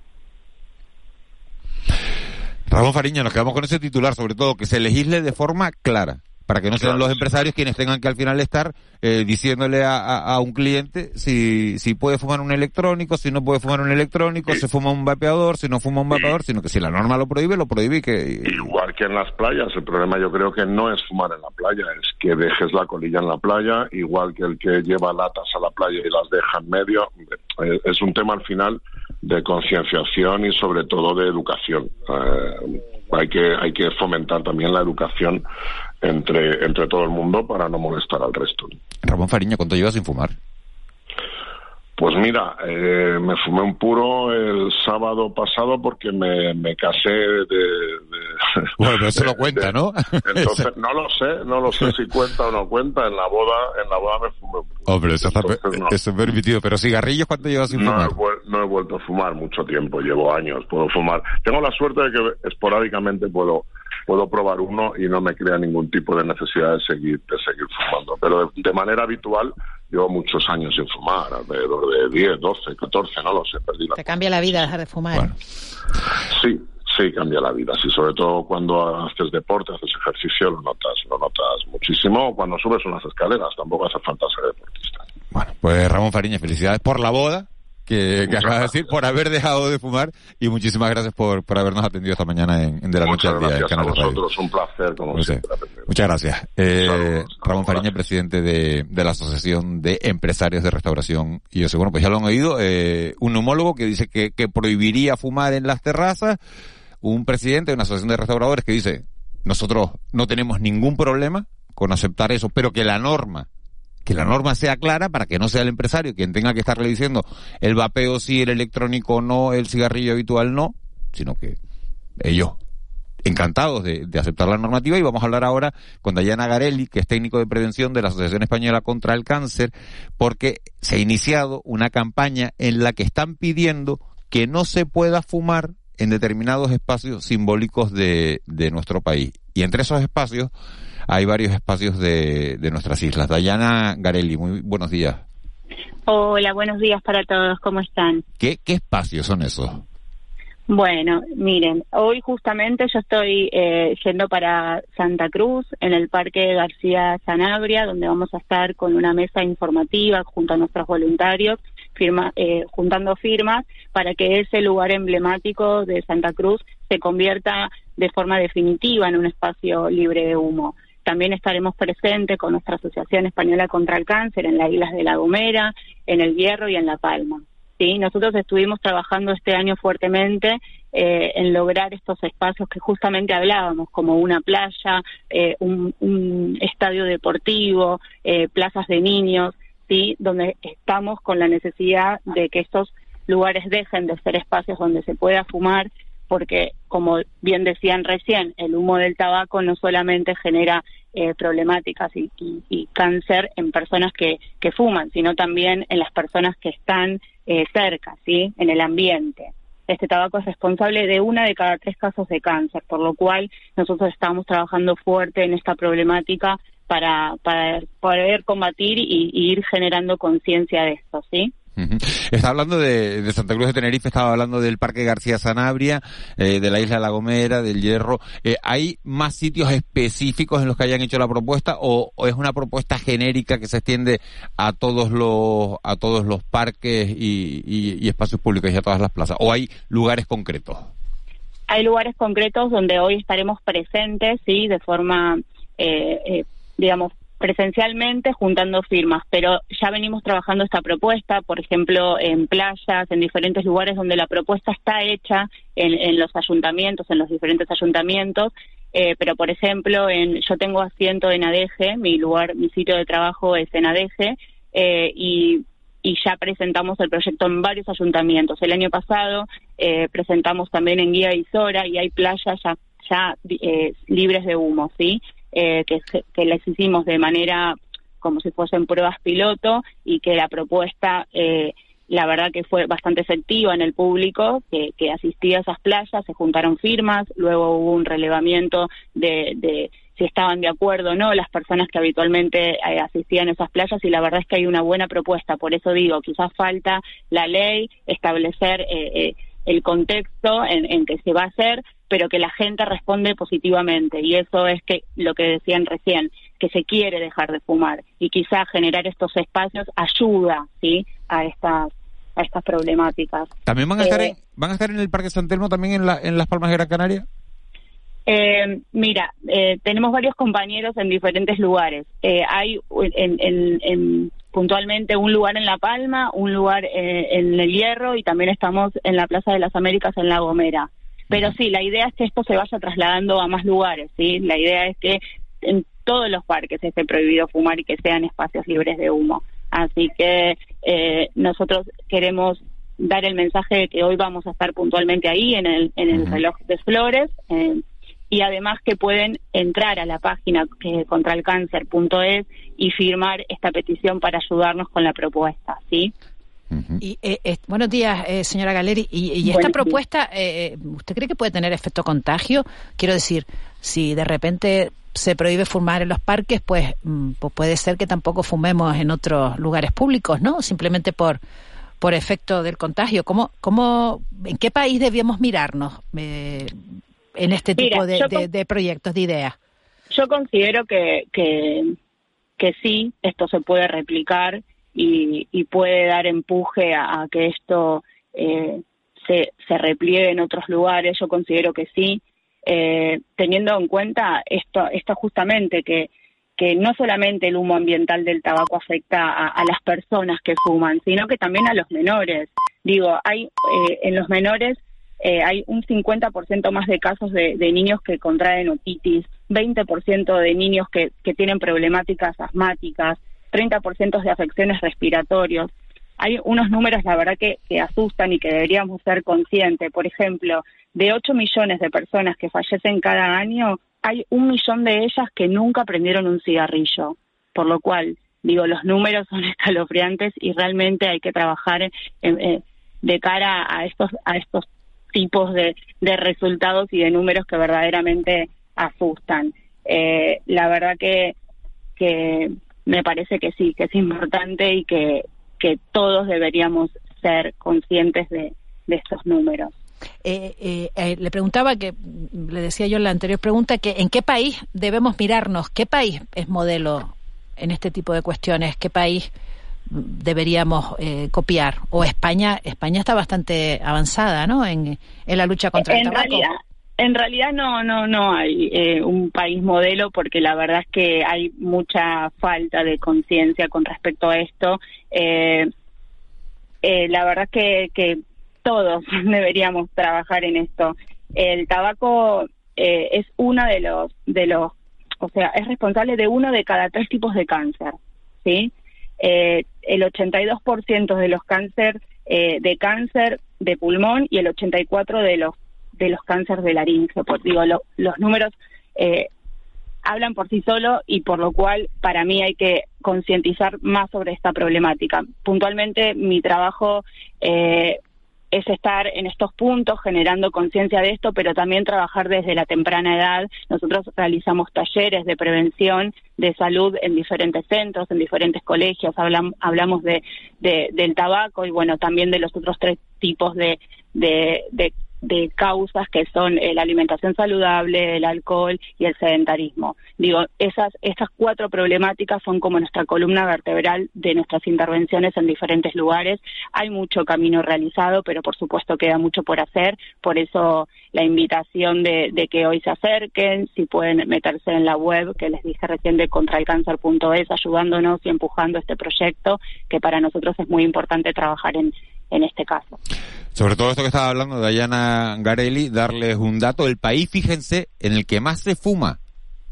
Ramón Fariña, nos quedamos con ese titular, sobre todo, que se legisle de forma clara, para que no sean los empresarios quienes tengan que al final estar eh, diciéndole a, un cliente si, si puede fumar un electrónico, si no puede fumar un electrónico, si fuma un vapeador, si no fuma un vapeador, sino que si la norma lo prohíbe, lo prohíbe y que... Igual que en las playas, el problema yo creo que no es fumar en la playa, es que dejes la colilla en la playa, igual que el que lleva latas a la playa y las deja en medio, eh, es un tema al final de concienciación y sobre todo de educación. Eh, hay que hay que fomentar también la educación entre, entre todo el mundo para no molestar al resto. Ramón Fariña, ¿cuánto llevas sin fumar? Pues mira, eh, me fumé un puro el sábado pasado porque me, me casé de, Bueno, eso lo cuenta, ¿no? Entonces, no lo sé, no lo sé si cuenta o no cuenta. En la boda, en la boda me fumé un puro. Hombre, eso, está, eso es permitido. Pero cigarrillos, ¿cuánto llevas sin no fumar? No he vuelto a fumar mucho tiempo, llevo años, puedo fumar. Tengo la suerte de que esporádicamente puedo puedo probar uno y no me crea ningún tipo de necesidad de seguir de seguir fumando. Pero de, de manera habitual llevo muchos años sin fumar, alrededor de 10, 12, 14, no lo sé, perdí la Te cambia la vida dejar de fumar. Sí, sí, cambia la vida. Sí, sobre todo cuando haces deporte, haces ejercicio, lo notas, lo notas muchísimo. Cuando subes unas escaleras, tampoco hace falta ser deportista. Pues Ramón Fariña, felicidades por la boda que, que acabas de decir, por haber dejado de fumar y muchísimas gracias por, por habernos atendido esta mañana en, en De la Noche al Día en gracias a Canal vosotros, un placer como siempre. Muchas gracias. Eh, Ramón Fariña, presidente de, de la Asociación de Empresarios de Restauración y Ocio. Bueno, pues ya lo han oído, eh, un neumólogo que dice que, que prohibiría fumar en las terrazas, un presidente de una asociación de restauradores que dice, nosotros no tenemos ningún problema con aceptar eso, pero que la norma que la norma sea clara para que no sea el empresario quien tenga que estarle diciendo el vapeo sí, el electrónico no, el cigarrillo habitual no, sino que ellos encantados de, de aceptar la normativa y vamos a hablar ahora con Dayana Garelli, que es técnico de prevención de la Asociación Española contra el Cáncer, porque se ha iniciado una campaña en la que están pidiendo que no se pueda fumar en determinados espacios simbólicos de, de nuestro país. Y entre esos espacios hay varios espacios de, de nuestras islas. Dayana Garelli, muy buenos días. Hola, buenos días para todos, ¿cómo están? ¿Qué, qué espacios son esos? Bueno, miren, hoy justamente yo estoy eh, yendo para Santa Cruz, en el Parque García Sanabria, donde vamos a estar con una mesa informativa junto a nuestros voluntarios, firma, eh, juntando firmas para que ese lugar emblemático de Santa Cruz se convierta de forma definitiva en un espacio libre de humo. También estaremos presentes con nuestra Asociación Española contra el Cáncer en las Islas de La Gomera, en El Hierro y en La Palma. ¿sí? Nosotros estuvimos trabajando este año fuertemente eh, en lograr estos espacios que justamente hablábamos, como una playa, eh, un, un, estadio deportivo, eh, plazas de niños, ¿sí? donde estamos con la necesidad de que estos lugares dejen de ser espacios donde se pueda fumar, porque, como bien decían recién, el humo del tabaco no solamente genera eh, problemáticas y, y, cáncer en personas que, que fuman, sino también en las personas que están eh, cerca, ¿sí? En el ambiente. Este tabaco es responsable de una de cada tres casos de cáncer, por lo cual nosotros estamos trabajando fuerte en esta problemática para, para poder combatir y, y ir generando conciencia de esto, ¿sí? Uh -huh. Está hablando de, Santa Cruz de Tenerife, estaba hablando del Parque García Sanabria, eh, de la Isla La Gomera, del Hierro. Eh, ¿Hay más sitios específicos en los que hayan hecho la propuesta o, es una propuesta genérica que se extiende a todos los a todos los parques y, y, y espacios públicos y a todas las plazas? ¿O hay lugares concretos? Hay lugares concretos donde hoy estaremos presentes, sí, de forma, eh, digamos, presencialmente juntando firmas, pero ya venimos trabajando esta propuesta, por ejemplo, en playas, en diferentes lugares donde la propuesta está hecha en, en los ayuntamientos, en los diferentes ayuntamientos, eh, pero por ejemplo, en, yo tengo asiento en ADG, mi lugar, mi sitio de trabajo es en ADG, eh, y, y ya presentamos el proyecto en varios ayuntamientos. El año pasado eh, presentamos también en Guía Isora y hay playas ya, ya eh, libres de humo, ¿sí? Eh, que, que les hicimos de manera como si fuesen pruebas piloto y que la propuesta, eh, la verdad que fue bastante efectiva en el público, que, que, asistía a esas playas, se juntaron firmas, luego hubo un relevamiento de, de si estaban de acuerdo o no las personas que habitualmente eh, asistían a esas playas y la verdad es que hay una buena propuesta, por eso digo, quizás falta la ley, establecer eh, el contexto en, en que se va a hacer, pero que la gente responde positivamente. Y eso es que lo que decían recién que se quiere dejar de fumar. Y quizá generar estos espacios ayuda sí a estas a estas problemáticas. También van a estar eh, en, van a estar en el Parque San Telmo también en la en las Palmas de Gran Canaria eh, mira, eh, tenemos varios compañeros en diferentes lugares. Eh, hay en, en, en, puntualmente un lugar en La Palma, un lugar eh, en El Hierro y también estamos en la Plaza de las Américas en La Gomera. Pero sí, la idea es que esto se vaya trasladando a más lugares, ¿sí? La idea es que en todos los parques esté prohibido fumar y que sean espacios libres de humo. Así que eh, nosotros queremos dar el mensaje de que hoy vamos a estar puntualmente ahí en el, en el reloj de flores eh, y además que pueden entrar a la página que contralcáncer.es y firmar esta petición para ayudarnos con la propuesta, ¿sí? Y, eh, buenos días, eh, señora Galeri. ¿Y, esta propuesta, eh, usted cree que puede tener efecto contagio? Quiero decir, si de repente se prohíbe fumar en los parques, pues, mm, pues puede ser que tampoco fumemos en otros lugares públicos, ¿no? Simplemente por por efecto del contagio. ¿Cómo, cómo, ¿En qué país debíamos mirarnos en este tipo de, proyectos, de ideas? Yo considero que, que, que sí, esto se puede replicar y, puede dar empuje a, que esto eh, se, repliegue en otros lugares. Yo considero que sí, eh, teniendo en cuenta esto, esto justamente que que no solamente el humo ambiental del tabaco afecta a, las personas que fuman, sino que también a los menores. Digo, hay eh, en los menores hay un 50% más de casos de, de, niños que contraen otitis, 20% de niños que, que tienen problemáticas asmáticas, 30% de afecciones respiratorias. Hay unos números, la verdad, que, asustan y que deberíamos ser conscientes. Por ejemplo, de 8 millones de personas que fallecen cada año, hay un millón de ellas que nunca prendieron un cigarrillo. Por lo cual, digo, los números son escalofriantes y realmente hay que trabajar de cara a estos, a estos tipos de, resultados y de números que verdaderamente asustan. Eh, la verdad que, que me parece que sí, que es importante y que, que todos deberíamos ser conscientes de, de estos números. Eh, eh, eh, le preguntaba que, le decía yo en la anterior pregunta, que en qué país debemos mirarnos, qué país es modelo en este tipo de cuestiones, qué país deberíamos copiar. O España, España está bastante avanzada, ¿no? En, en la lucha contra el tabaco. En realidad no, no, no hay eh, un país modelo porque la verdad es que hay mucha falta de conciencia con respecto a esto. Eh, eh, la verdad es que, todos deberíamos trabajar en esto. El tabaco es uno de los, de los, o sea, es responsable de uno de cada tres tipos de cáncer, ¿sí? el 82% de los cáncer de cáncer de pulmón y el 84% de los de los cánceres de laringe. Por, digo, los números eh, hablan por sí solo y por lo cual para mí hay que concientizar más sobre esta problemática. Puntualmente mi trabajo eh, es estar en estos puntos generando conciencia de esto, pero también trabajar desde la temprana edad. Nosotros realizamos talleres de prevención de salud en diferentes centros, en diferentes colegios, hablamos de, del tabaco y bueno, también de los otros tres tipos de, de, de de causas que son eh, la alimentación saludable, el alcohol y el sedentarismo. Digo, esas, estas cuatro problemáticas son como nuestra columna vertebral de nuestras intervenciones en diferentes lugares. Hay mucho camino realizado, pero por supuesto queda mucho por hacer. Por eso la invitación de, que hoy se acerquen, si pueden meterse en la web que les dije recién de contralcáncer.es, ayudándonos y empujando este proyecto, que para nosotros es muy importante trabajar en, en este caso. Sobre todo esto que estaba hablando Dayana Garelli, darles un dato. El país, fíjense, en el que más se fuma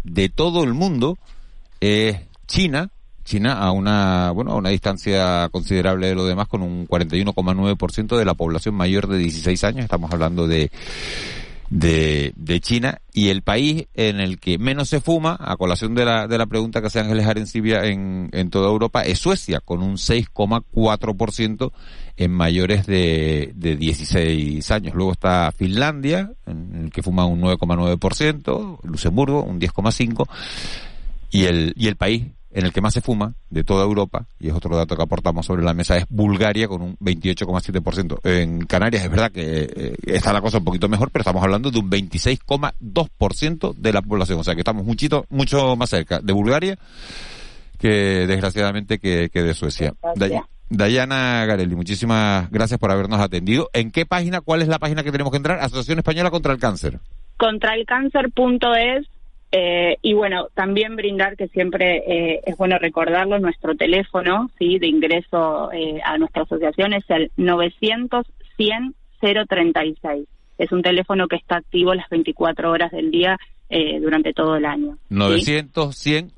de todo el mundo es China. China a una, bueno, a una distancia considerable de lo demás con un 41,9% de la población mayor de 16 años. Estamos hablando de de, de China y el país en el que menos se fuma, a colación de la, de la pregunta que hace Ángeles Arencibia en, en toda Europa, es Suecia, con un 6,4% en mayores de, de 16 años. Luego está Finlandia, en el que fuma un 9,9%, Luxemburgo un 10,5%, y el, y el país en el que más se fuma de toda Europa, y es otro dato que aportamos sobre la mesa, es Bulgaria con un 28,7%. En Canarias es verdad que eh, está la cosa un poquito mejor, pero estamos hablando de un 26,2% de la población. O sea que estamos muchito, mucho más cerca de Bulgaria que desgraciadamente que, de Suecia. Dayana Garelli, muchísimas gracias por habernos atendido. ¿En qué página, cuál es la página que tenemos que entrar? Asociación Española contra el Cáncer. Contraelcáncer.es eh, y bueno, también brindar que siempre eh, es bueno recordarlo, nuestro teléfono sí de ingreso eh, a nuestra asociación es el 900 100 036. Es un teléfono que está activo las 24 horas del día eh, durante todo el año. 900 100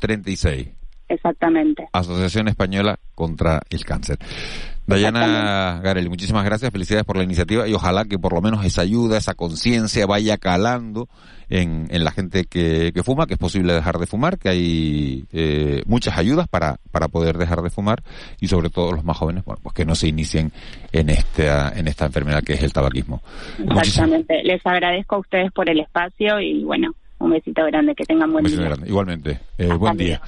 036. Exactamente. Asociación Española contra el Cáncer. Dayana Garelli, muchísimas gracias, felicidades por la iniciativa y ojalá que por lo menos esa ayuda, esa conciencia vaya calando en, en la gente que, que, fuma, que es posible dejar de fumar, que hay eh, muchas ayudas para, para poder dejar de fumar y sobre todo los más jóvenes, bueno, pues que no se inicien en esta, en esta enfermedad que es el tabaquismo. Exactamente. Les agradezco a ustedes por el espacio y bueno, un besito grande, que tengan buen día. Grande. Igualmente, eh, buen día.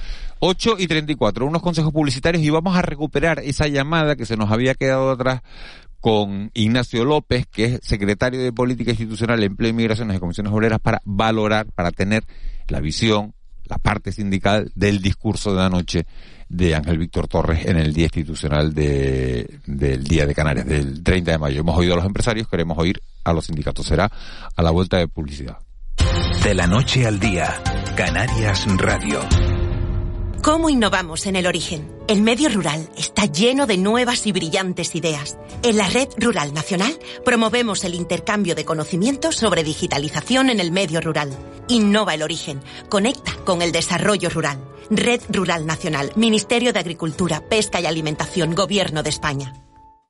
8 y 34, unos consejos publicitarios y vamos a recuperar esa llamada que se nos había quedado atrás con Ignacio López, que es secretario de Política Institucional, Empleo y Migraciones de Comisiones Obreras, para valorar, para tener la visión, la parte sindical del discurso de la noche de Ángel Víctor Torres en el Día Institucional de, del Día de Canarias, del 30 de mayo. Hemos oído a los empresarios, queremos oír a los sindicatos. Será a la vuelta de publicidad. De la noche al día, Canarias Radio. ¿Cómo innovamos en el origen? El medio rural está lleno de nuevas y brillantes ideas. En la Red Rural Nacional promovemos el intercambio de conocimientos sobre digitalización en el medio rural. Innova el origen. Conecta con el desarrollo rural. Red Rural Nacional, Ministerio de Agricultura, Pesca y Alimentación, Gobierno de España.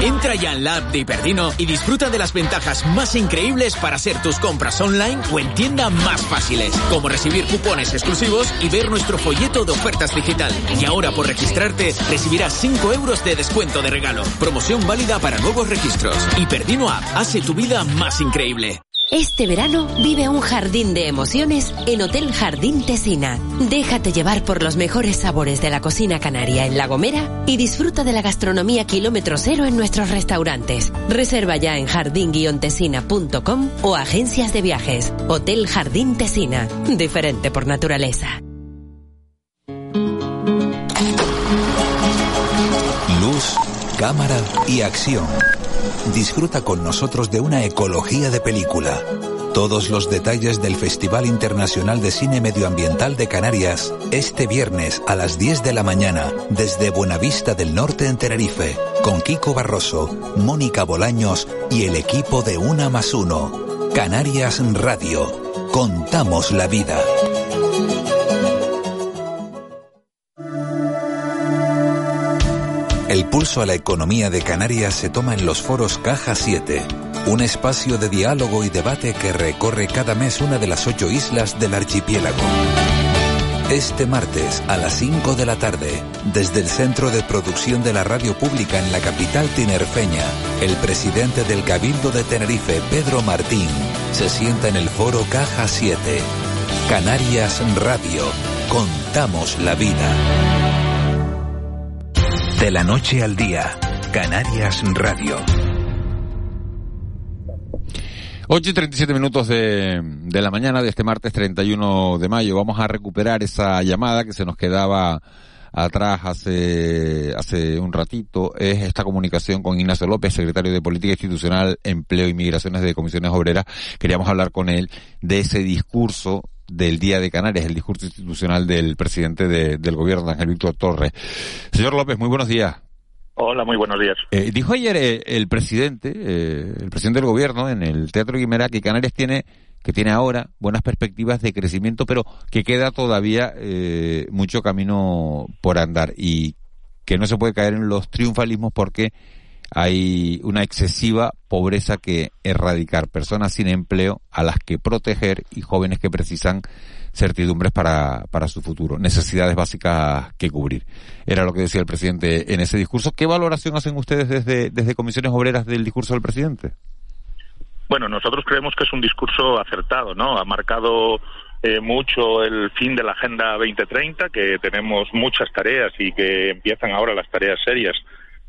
Entra ya en la app de Hiperdino y disfruta de las ventajas más increíbles para hacer tus compras online o en tienda más fáciles, como recibir cupones exclusivos y ver nuestro folleto de ofertas digital. Y ahora por registrarte recibirás 5 euros de descuento de regalo. Promoción válida para nuevos registros. Hiperdino App hace tu vida más increíble. Este verano vive un jardín de emociones en Hotel Jardín Tesina. Déjate llevar por los mejores sabores de la cocina canaria en La Gomera y disfruta de la gastronomía kilómetro cero en nuestros restaurantes. Reserva ya en jardín-tesina.com o agencias de viajes. Hotel Jardín Tesina. Diferente por naturaleza. Luz, cámara y acción disfruta con nosotros de una ecología de película. Todos los detalles del Festival Internacional de Cine Medioambiental de Canarias, este viernes a las 10 de la mañana, desde Buenavista del Norte en Tenerife, con Kiko Barroso, Mónica Bolaños y el equipo de Una más Uno. Canarias Radio. Contamos la vida. El pulso a la economía de Canarias se toma en los foros Caja 7, un espacio de diálogo y debate que recorre cada mes una de las ocho islas del archipiélago. Este martes a las 5 de la tarde, desde el Centro de Producción de la Radio Pública en la capital tinerfeña, el presidente del Cabildo de Tenerife, Pedro Martín, se sienta en el foro Caja 7. Canarias Radio. Contamos la vida. De la noche al día, Canarias Radio. 8 y 37 minutos de, de, la mañana de este martes 31 de mayo. Vamos a recuperar esa llamada que se nos quedaba atrás hace, hace un ratito. Es esta comunicación con Ignacio López, secretario de Política Institucional, Empleo y Migraciones de Comisiones Obreras. Queríamos hablar con él de ese discurso del Día de Canarias, el discurso institucional del presidente de, del gobierno, Ángel Víctor Torres. Señor López, muy buenos días. Hola, muy buenos días. Eh, dijo ayer eh, el presidente, eh, el presidente del gobierno en el Teatro Guimera que Canarias tiene que tiene ahora buenas perspectivas de crecimiento, pero que queda todavía eh, mucho camino por andar y que no se puede caer en los triunfalismos porque hay una excesiva pobreza que erradicar, personas sin empleo a las que proteger y jóvenes que precisan certidumbres para, para su futuro, necesidades básicas que cubrir. Era lo que decía el presidente en ese discurso. ¿Qué valoración hacen ustedes desde, desde comisiones obreras del discurso del presidente? Bueno, nosotros creemos que es un discurso acertado, ¿no? Ha marcado eh, mucho el fin de la Agenda 2030, que tenemos muchas tareas y que empiezan ahora las tareas serias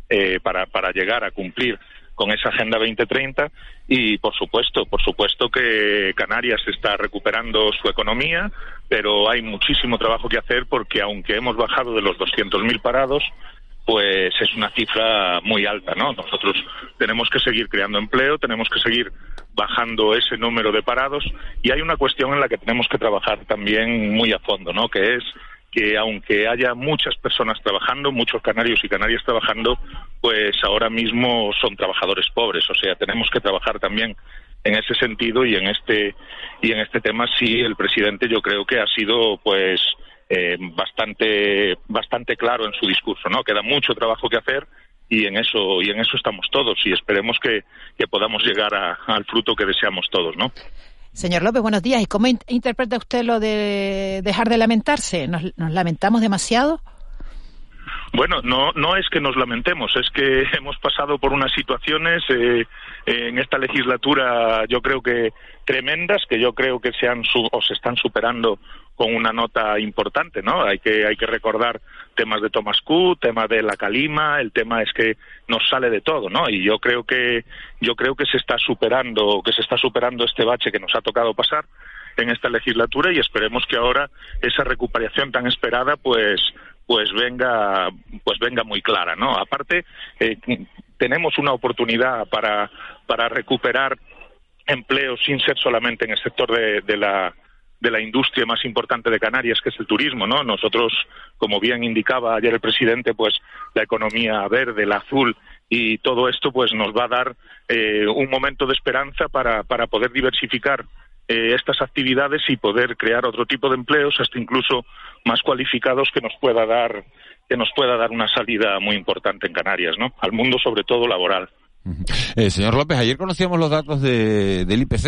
eh, para, para llegar a cumplir con esa Agenda 2030 y, por supuesto, por supuesto que Canarias está recuperando su economía, pero hay muchísimo trabajo que hacer porque, aunque hemos bajado de los 200.000 parados, pues es una cifra muy alta, ¿no? Nosotros tenemos que seguir creando empleo, tenemos que seguir bajando ese número de parados y hay una cuestión en la que tenemos que trabajar también muy a fondo, ¿no? Que es que aunque haya muchas personas trabajando, muchos canarios y canarias trabajando, pues ahora mismo son trabajadores pobres. O sea, tenemos que trabajar también en ese sentido y en este y en este tema sí el presidente yo creo que ha sido pues eh, bastante bastante claro en su discurso, ¿no? Queda mucho trabajo que hacer y en eso y en eso estamos todos y esperemos que, que podamos llegar al fruto que deseamos todos, ¿no? Señor López, buenos días. ¿Y cómo interpreta usted lo de dejar de lamentarse? ¿Nos, lamentamos demasiado? Bueno, no, no es que nos lamentemos, es que hemos pasado por unas situaciones eh, en esta legislatura, yo creo que tremendas, que yo creo que se han o se están superando con una nota importante, ¿no? Hay que, hay que recordar temas de Thomas Cook, temas de la Calima, el tema es que nos sale de todo, ¿no? Y yo creo que, yo creo que se está superando, que se está superando este bache que nos ha tocado pasar en esta legislatura y esperemos que ahora esa recuperación tan esperada, pues, pues venga, pues venga muy clara, ¿no? Aparte, eh, tenemos una oportunidad para, para recuperar empleo sin ser solamente en el sector de la de la industria más importante de Canarias, que es el turismo, ¿no? Nosotros, como bien indicaba ayer el presidente, pues la economía verde, la azul y todo esto, pues nos va a dar eh, un momento de esperanza para, para poder diversificar eh, estas actividades y poder crear otro tipo de empleos, hasta incluso más cualificados que nos pueda dar que nos pueda dar una salida muy importante en Canarias, ¿no? Al mundo, sobre todo laboral. Eh, señor López, ayer conocíamos los datos de, del IPC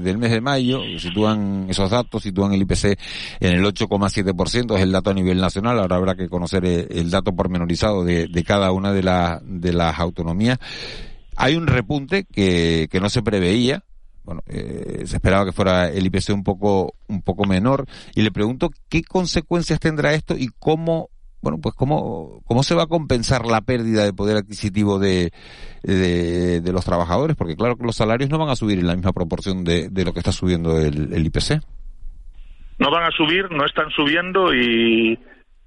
del mes de mayo, sitúan esos datos, sitúan el IPC en el 8,7%, es el dato a nivel nacional, ahora habrá que conocer eh, el, dato pormenorizado de, de cada una de, de las autonomías. Hay un repunte que, que no se preveía, bueno, eh, se esperaba que fuera el IPC un poco, un poco menor, y le pregunto qué consecuencias tendrá esto y cómo bueno, pues cómo, cómo se va a compensar la pérdida de poder adquisitivo de, de, los trabajadores, porque claro que los salarios no van a subir en la misma proporción de, de lo que está subiendo el, el IPC. No van a subir, no están subiendo y,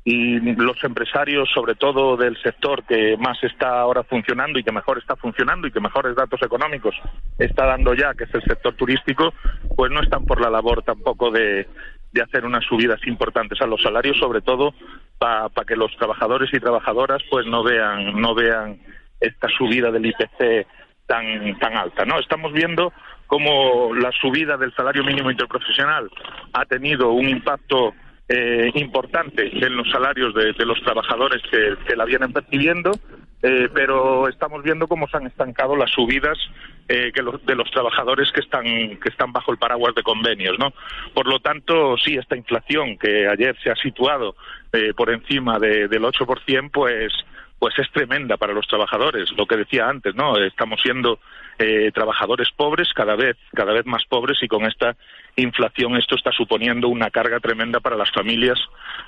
y los empresarios, sobre todo del sector que más está ahora funcionando y que mejor está funcionando y que mejores datos económicos está dando ya, que es el sector turístico, pues no están por la labor tampoco de, de hacer unas subidas importantes a los salarios, sobre todo para que los trabajadores y trabajadoras pues no vean no vean esta subida del IPC tan tan alta, ¿no? Estamos viendo cómo la subida del salario mínimo interprofesional ha tenido un impacto eh, importante en los salarios de, los trabajadores que, que la vienen percibiendo eh, pero estamos viendo cómo se han estancado las subidas eh, que de los trabajadores que están que están bajo el paraguas de convenios, ¿no? Por lo tanto, sí, esta inflación que ayer se ha situado eh, por encima de, del 8%, pues pues es tremenda para los trabajadores. Lo que decía antes, ¿no? Estamos siendo eh, trabajadores pobres, cada vez, cada vez más pobres, y con esta inflación esto está suponiendo una carga tremenda para las familias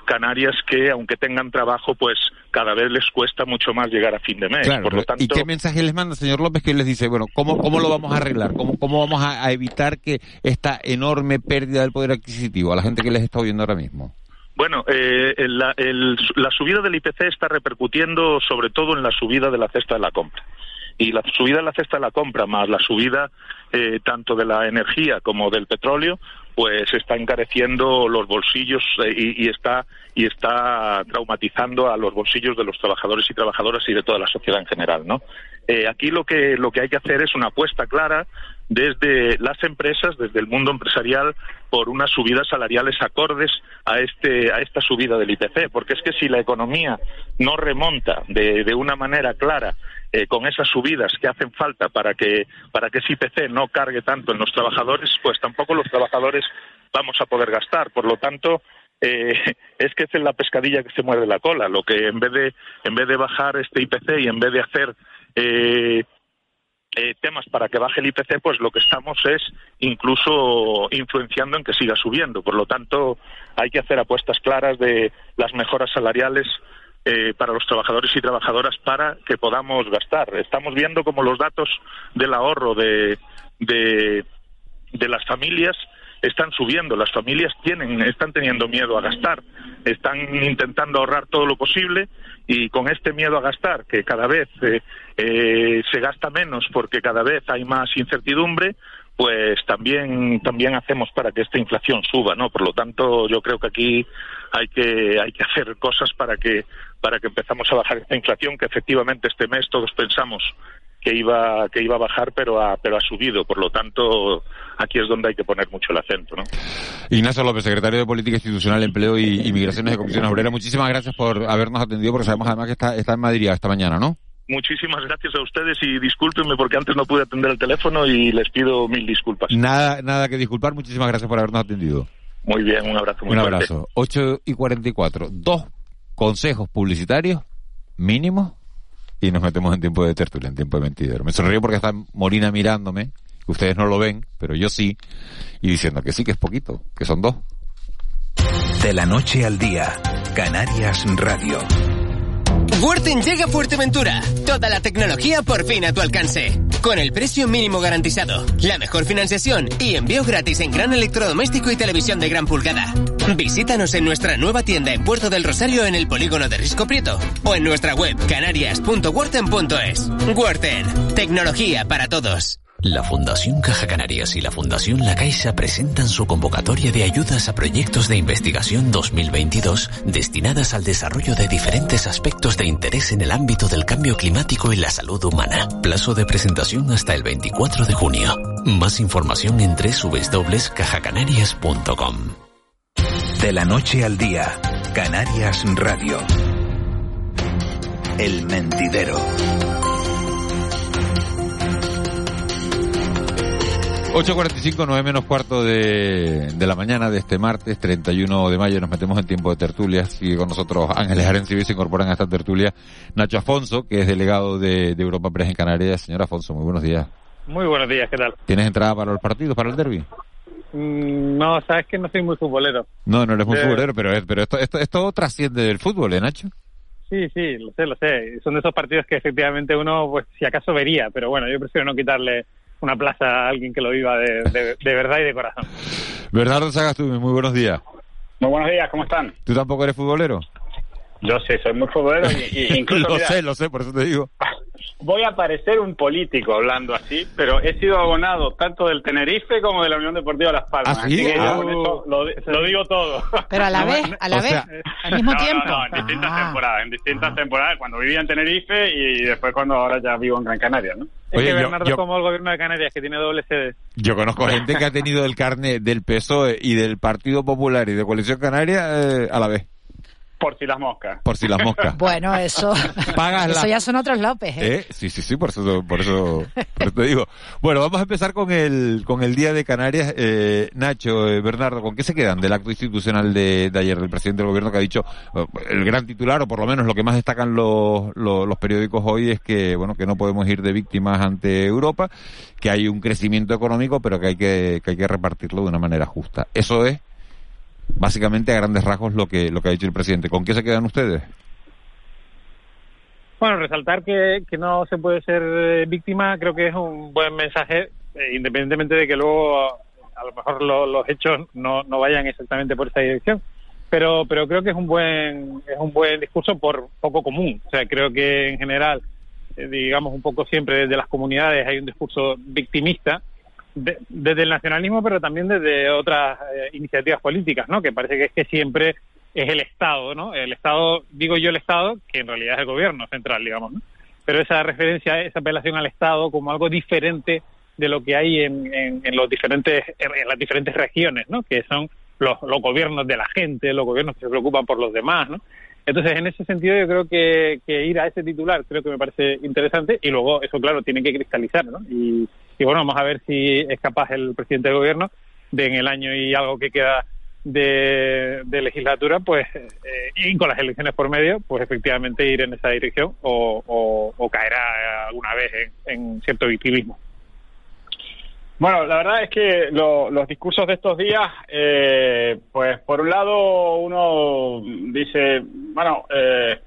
canarias que, aunque tengan trabajo, pues cada vez les cuesta mucho más llegar a fin de mes. Por lo tanto, ¿Y qué mensaje les manda, señor López, que les dice, bueno, ¿cómo, cómo lo vamos a arreglar? ¿Cómo, cómo vamos a, evitar que esta enorme pérdida del poder adquisitivo a la gente que les está oyendo ahora mismo? Bueno, eh, la, la subida del IPC está repercutiendo sobre todo en la subida de la cesta de la compra. Y la subida de la cesta de la compra más la subida eh, tanto de la energía como del petróleo pues está encareciendo los bolsillos eh, y, está y está traumatizando a los bolsillos de los trabajadores y trabajadoras y de toda la sociedad en general no eh, aquí lo que lo que hay que hacer es una apuesta clara desde las empresas, desde el mundo empresarial, por unas subidas salariales acordes a, este, a esta subida del IPC. Porque es que si la economía no remonta de, de una manera clara eh, con esas subidas que hacen falta para que, para que ese IPC no cargue tanto en los trabajadores, pues tampoco los trabajadores vamos a poder gastar. Por lo tanto, eh, es que es la pescadilla que se muerde la cola. Lo que en vez de, en vez de bajar este IPC y en vez de hacer eh, eh, temas para que baje el IPC, pues lo que estamos es incluso influenciando en que siga subiendo. Por lo tanto, hay que hacer apuestas claras de las mejoras salariales eh, para los trabajadores y trabajadoras para que podamos gastar. Estamos viendo como los datos del ahorro de, de, las familias están subiendo. Las familias tienen, están teniendo miedo a gastar, están intentando ahorrar todo lo posible y con este miedo a gastar, que cada vez eh, eh, se gasta menos porque cada vez hay más incertidumbre, pues también también hacemos para que esta inflación suba, ¿no? Por lo tanto, yo creo que aquí hay que hay que hacer cosas para que para que empezamos a bajar esta inflación que efectivamente este mes todos pensamos que iba que iba a bajar pero ha pero ha subido por lo tanto aquí es donde hay que poner mucho el acento ¿no? Ignacio López secretario de política institucional empleo y, migraciones de Comisión Obrera muchísimas gracias por habernos atendido porque sabemos además que está está en Madrid esta mañana ¿no? Muchísimas gracias a ustedes y discúlpenme porque antes no pude atender el teléfono y les pido mil disculpas. Nada, nada que disculpar, muchísimas gracias por habernos atendido. Muy bien, un abrazo muy Un abrazo. 8 y 44. Dos consejos publicitarios mínimos y nos metemos en tiempo de tertulia, en tiempo de mentidero. Me sonrío porque está Morina mirándome, que ustedes no lo ven, pero yo sí, y diciendo que sí, que es poquito, que son dos. De la noche al día, Canarias Radio. Worten llega a Fuerteventura. Toda la tecnología por fin a tu alcance. Con el precio mínimo garantizado, la mejor financiación y envío gratis en gran electrodoméstico y televisión de gran pulgada. Visítanos en nuestra nueva tienda en Puerto del Rosario en el polígono de Risco Prieto o en nuestra web canarias.worten.es. Worten, tecnología para todos. La Fundación Caja Canarias y la Fundación La Caixa presentan su convocatoria de ayudas a proyectos de investigación 2022 destinadas al desarrollo de diferentes aspectos de interés en el ámbito del cambio climático y la salud humana. Plazo de presentación hasta el 24 de junio. Más información en www.cajacanarias.com. De la noche al día, Canarias Radio. El mentidero. 8.45, 9 menos cuarto de, de, la mañana de este martes 31 de mayo. Nos metemos en tiempo de tertulia. Sigue con nosotros Ángeles Arencibí, se incorporan a esta tertulia Nacho Afonso, que es delegado de, de Europa Press en Canarias. Señor Afonso, muy buenos días. Muy buenos días, ¿qué tal? ¿Tienes entrada para los partidos, para el derby? Mm, no, sabes que no soy muy futbolero. No, no eres muy futbolero, pero, pero esto, esto, esto trasciende del fútbol, ¿eh, Nacho? Sí, sí, lo sé, lo sé. Son de esos partidos que efectivamente uno, pues si acaso vería, pero bueno, yo prefiero no quitarle una plaza a alguien que lo viva de, de, verdad y de corazón. Bernardo Sagastume, muy buenos días. Muy buenos días, ¿cómo están? ¿Tú tampoco eres futbolero? Yo sí, soy muy futbolero y, incluso... lo sé, lo sé, por eso te digo. Voy a parecer un político hablando así, pero he sido abonado tanto del Tenerife como de la Unión Deportiva Las Palmas. ¿Ah, sí? Así que Ah. con eso lo, lo digo todo. Pero a la vez, a la O vez, sea, al mismo no, tiempo. No, no, en distintas Ah. temporadas, en distintas temporadas, cuando vivía en Tenerife y después cuando ahora ya vivo en Gran Canaria, ¿no? Es Oye, que Bernardo yo- como el gobierno de Canarias, que tiene doble sede. Yo conozco gente que ha tenido el carnet del PSOE y del Partido Popular y de Coalición Canaria eh, a la vez, Por si las moscas. por si las moscas. Bueno, eso, Pagas eso la- ya son otros López. ¿eh? ¿Eh? Sí, sí, sí, por eso, por eso, por eso te digo. Bueno, vamos a empezar con el, con el Día de Canarias. Eh, Nacho, eh, Bernardo, ¿con qué se quedan del acto institucional de, de ayer del presidente del gobierno que ha dicho, eh, el gran titular, o por lo menos lo que más destacan los, los, los periódicos hoy es que, bueno, que no podemos ir de víctimas ante Europa, que hay un crecimiento económico, pero que hay que, que hay que repartirlo de una manera justa. Eso es, básicamente a grandes rasgos lo que, lo que ha dicho el presidente. ¿Con qué se quedan ustedes? Bueno, resaltar que, que no se puede ser eh, víctima creo que es un buen mensaje, eh, independientemente de que luego a lo mejor lo- los hechos no, no vayan exactamente por esa dirección. Pero, pero creo que es un buen es un buen discurso por poco común. O sea, creo que en general, eh, digamos un poco siempre desde las comunidades hay un discurso victimista de- desde el nacionalismo, pero también desde otras eh, iniciativas políticas, ¿no? Que parece que es que siempre es el Estado, ¿no? El Estado, digo yo el Estado, que en realidad es el gobierno central, digamos, ¿no? Pero esa referencia, esa apelación al Estado como algo diferente de lo que hay en, en, los diferentes, en las diferentes regiones, ¿no? Que son los, los gobiernos de la gente, los gobiernos que se preocupan por los demás, ¿no? Entonces, en ese sentido, yo creo que, que ir a ese titular creo que me parece interesante y luego eso, claro, tiene que cristalizar, ¿no? Y, y bueno, vamos a ver si es capaz el presidente del gobierno de en el año y algo que queda de, legislatura, pues, eh, y con las elecciones por medio, pues efectivamente ir en esa dirección o, o, o caerá alguna vez en, en cierto victimismo. Bueno, la verdad es que lo- los discursos de estos días, eh, pues por un lado uno dice, bueno, eh,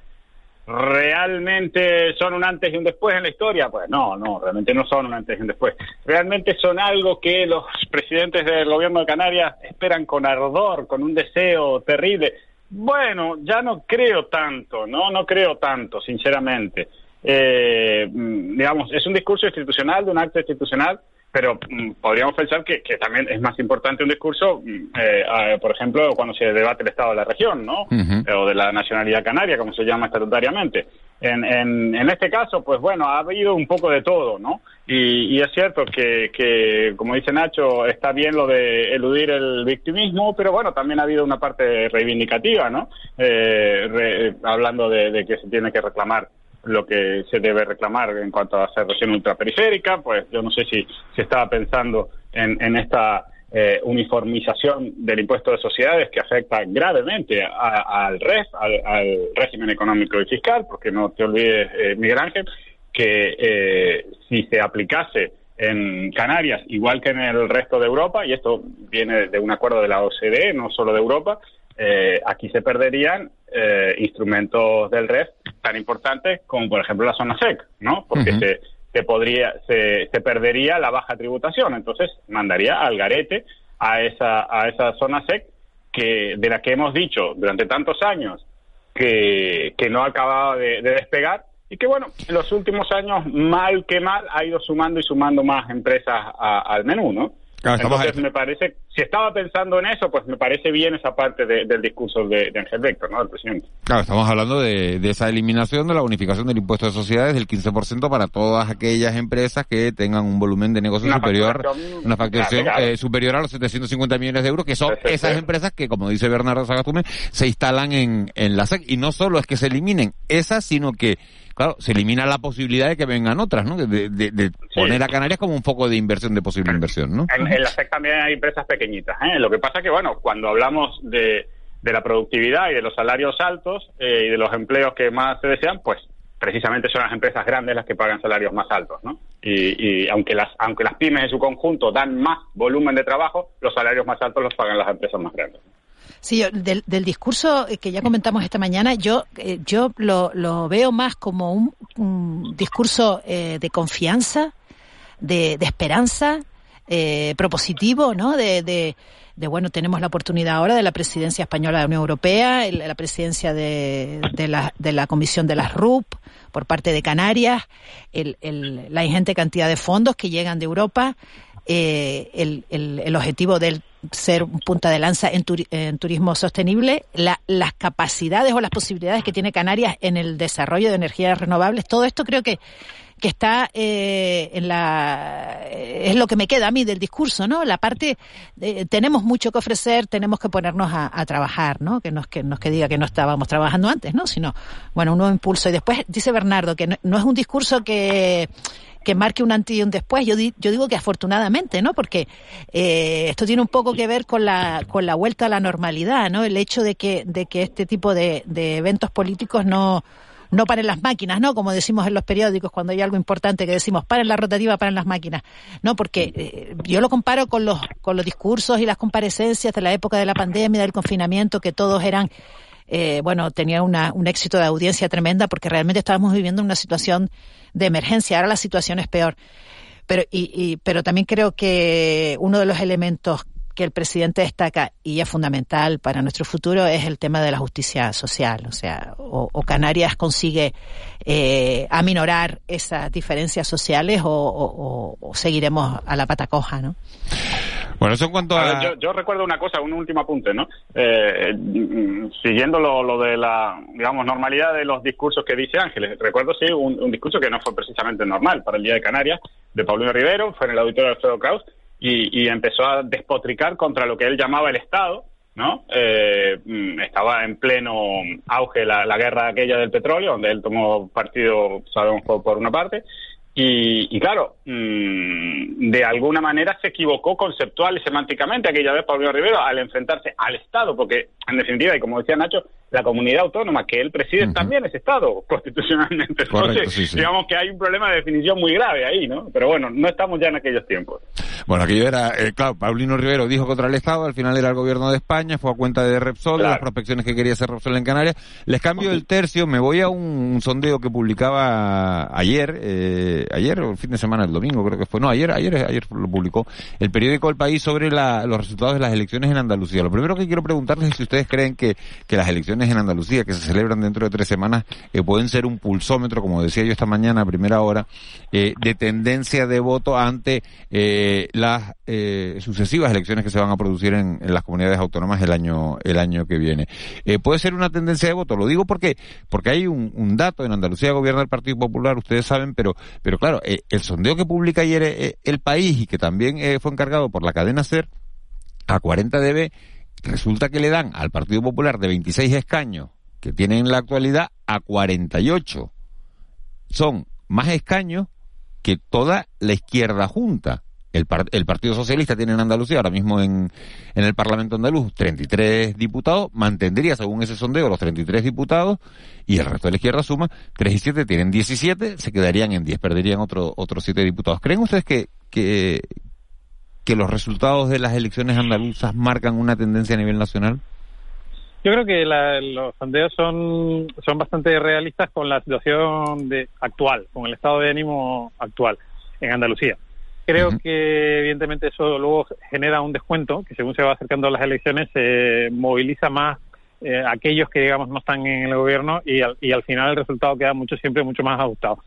¿realmente son un antes y un después en la historia? Pues no, no, realmente no son un antes y un después. Realmente son algo que los presidentes del gobierno de Canarias esperan con ardor, con un deseo terrible. Bueno, ya no creo tanto, no, no creo tanto, sinceramente. Eh, mm, digamos, es un discurso institucional, de un acto institucional, pero mm, podríamos pensar que, que, también es más importante un discurso, mm, eh, por ejemplo, cuando se debate el Estado de la región, ¿no? Eh, o de la nacionalidad canaria, como se llama estatutariamente. En, en, en, este caso, pues bueno, ha habido un poco de todo, ¿no? Y, y es cierto que, que, como dice Nacho, está bien lo de eludir el victimismo, pero bueno, también ha habido una parte reivindicativa, ¿no? Eh, re, hablando de, de que se tiene que reclamar lo que se debe reclamar en cuanto a ser región ultraperiférica, pues yo no sé si se estaba pensando en, en esta eh, uniformización del impuesto de sociedades que afecta gravemente al REF, al, al, régimen económico y fiscal, porque no te olvides, eh, Miguel Ángel, que eh, si se aplicase en Canarias, igual que en el resto de Europa, y esto viene de un acuerdo de la OCDE, no solo de Europa, eh, aquí se perderían eh, instrumentos del REF tan importantes como, por ejemplo, la zona SEC, ¿no? Porque uh -huh. se, se, podría, se, se, perdería la baja tributación. Entonces, mandaría al garete a esa, a esa zona SEC que, de la que hemos dicho durante tantos años que, que no acababa de, de despegar y que, bueno, en los últimos años, mal que mal, ha ido sumando y sumando más empresas a, al menú, ¿no? Claro, Entonces, me parece, si estaba pensando en eso, pues me parece bien esa parte de, del discurso de, de Ángel Vector, ¿no? Del presidente. Claro, estamos hablando de, de, esa eliminación de la unificación del impuesto de sociedades del 15% para todas aquellas empresas que tengan un volumen de negocio una superior, facturación, una facturación claro, claro. Eh, superior a los 750 millones de euros, que son Perfecto. esas empresas que, como dice Bernardo Sagastume, se instalan en, en la SEC. Y no solo es que se eliminen esas, sino que claro, se elimina la posibilidad de que vengan otras, ¿no? De, de, de poner sí. a Canarias como un foco de inversión, de posible inversión, ¿no? En, en la SEC también hay empresas pequeñitas, ¿eh? Lo que pasa que, bueno, cuando hablamos de, de la productividad y de los salarios altos eh, y de los empleos que más se desean, pues precisamente son las empresas grandes las que pagan salarios más altos, ¿no? Y, y aunque las aunque las pymes en su conjunto dan más volumen de trabajo, los salarios más altos los pagan las empresas más grandes. Sí, yo, del, del, discurso que ya comentamos esta mañana, yo, eh, yo lo, lo, veo más como un, un discurso eh, de confianza, de, de esperanza, eh, propositivo, ¿no? De, de, bueno, tenemos la oportunidad ahora de la presidencia española de la Unión Europea, la presidencia de, de, la, de la Comisión de las RUP por parte de Canarias, el, el, la ingente cantidad de fondos que llegan de Europa, eh, el, el, el objetivo del ser un punta de lanza en, turi en turismo sostenible, la, las capacidades o las posibilidades que tiene Canarias en el desarrollo de energías renovables, todo esto creo que que está eh, en la es lo que me queda a mí del discurso, ¿no? La parte de, tenemos mucho que ofrecer, tenemos que ponernos a, trabajar, ¿no? Que no es que no es que diga que no estábamos trabajando antes, ¿no? Sino bueno un nuevo impulso y después dice Bernardo que no es un discurso que que marque un antes y un después. Yo, di, yo digo que afortunadamente, ¿no? Porque eh, esto tiene un poco que ver con la, con la vuelta a la normalidad, ¿no? El hecho de que, de que este tipo de, de eventos políticos no, no paren las máquinas, ¿no? Como decimos en los periódicos cuando hay algo importante que decimos, paren la rotativa, paren las máquinas. No, porque eh, yo lo comparo con los, con los discursos y las comparecencias de la época de la pandemia, del confinamiento, que todos eran eh, bueno, tenía una, un éxito de audiencia tremenda porque realmente estábamos viviendo una situación de emergencia. Ahora la situación es peor. Pero, y, y, pero también creo que uno de los elementos que el presidente destaca y es fundamental para nuestro futuro es el tema de la justicia social. O sea, o, Canarias consigue eh, aminorar esas diferencias sociales o, o, o, seguiremos a la pata coja, ¿no? Bueno, eso en cuanto a... a ver, yo, yo, recuerdo una cosa, un último apunte, ¿no? Eh, siguiendo lo, lo, de la, digamos, normalidad de los discursos que dice Ángeles. Recuerdo, sí, un, un, discurso que no fue precisamente normal para el Día de Canarias, de Paulino Rivero, fue en el auditorio de Alfredo Kraus, y, y empezó a despotricar contra lo que él llamaba el Estado, ¿no? Eh, estaba en pleno auge la, la, guerra aquella del petróleo, donde él tomó partido, sabemos, por, por una parte, y, y claro, mmm, de alguna manera se equivocó conceptual y semánticamente aquella vez Pablo Rivero al enfrentarse al Estado, porque en definitiva, y como decía Nacho, la comunidad autónoma que él preside también es Estado constitucionalmente. Entonces, digamos que hay un problema de definición muy grave ahí, ¿no? Pero bueno, no estamos ya en aquellos tiempos. Bueno, aquello era, eh, claro, Paulino Rivero dijo contra el Estado, al final era el gobierno de España, fue a cuenta de Repsol, las prospecciones que quería hacer Repsol en Canarias. Les cambio el tercio, me voy a un, sondeo que publicaba ayer, eh, ayer o el fin de semana, el domingo creo que fue, no, ayer, ayer, ayer lo publicó, el periódico El País sobre los resultados de las elecciones en Andalucía. Lo primero que quiero preguntarles es si ustedes creen que, que las elecciones en Andalucía, que se celebran dentro de tres semanas, eh, pueden ser un pulsómetro, como decía yo esta mañana a primera hora, eh, de tendencia de voto ante eh, las sucesivas elecciones que se van a producir en, las comunidades autónomas el año el año que viene. puede ser una tendencia de voto, lo digo porque porque hay un, un dato en Andalucía gobierna el Partido Popular, ustedes saben, pero pero claro, el sondeo que publica ayer el país y que también fue encargado por la cadena SER a 40 dB resulta que le dan al Partido Popular de 26 escaños que tienen en la actualidad a 48. Son más escaños que toda la izquierda junta. El, el, Partido Socialista tiene en Andalucía, ahora mismo en, en el Parlamento andaluz, 33 diputados, mantendría según ese sondeo los 33 diputados y el resto de la izquierda suma 3 y 7, tienen 17, se quedarían en 10, perderían otro, otros 7 diputados. ¿Creen ustedes que, que los resultados de las elecciones andaluzas marcan una tendencia a nivel nacional? Yo creo que los sondeos son, son bastante realistas con la situación de, actual, con el estado de ánimo actual en Andalucía. Creo que evidentemente eso luego genera un descuento que según se va acercando a las elecciones se moviliza más eh, aquellos que digamos no están en el gobierno y al, y al final el resultado queda mucho siempre mucho más ajustado.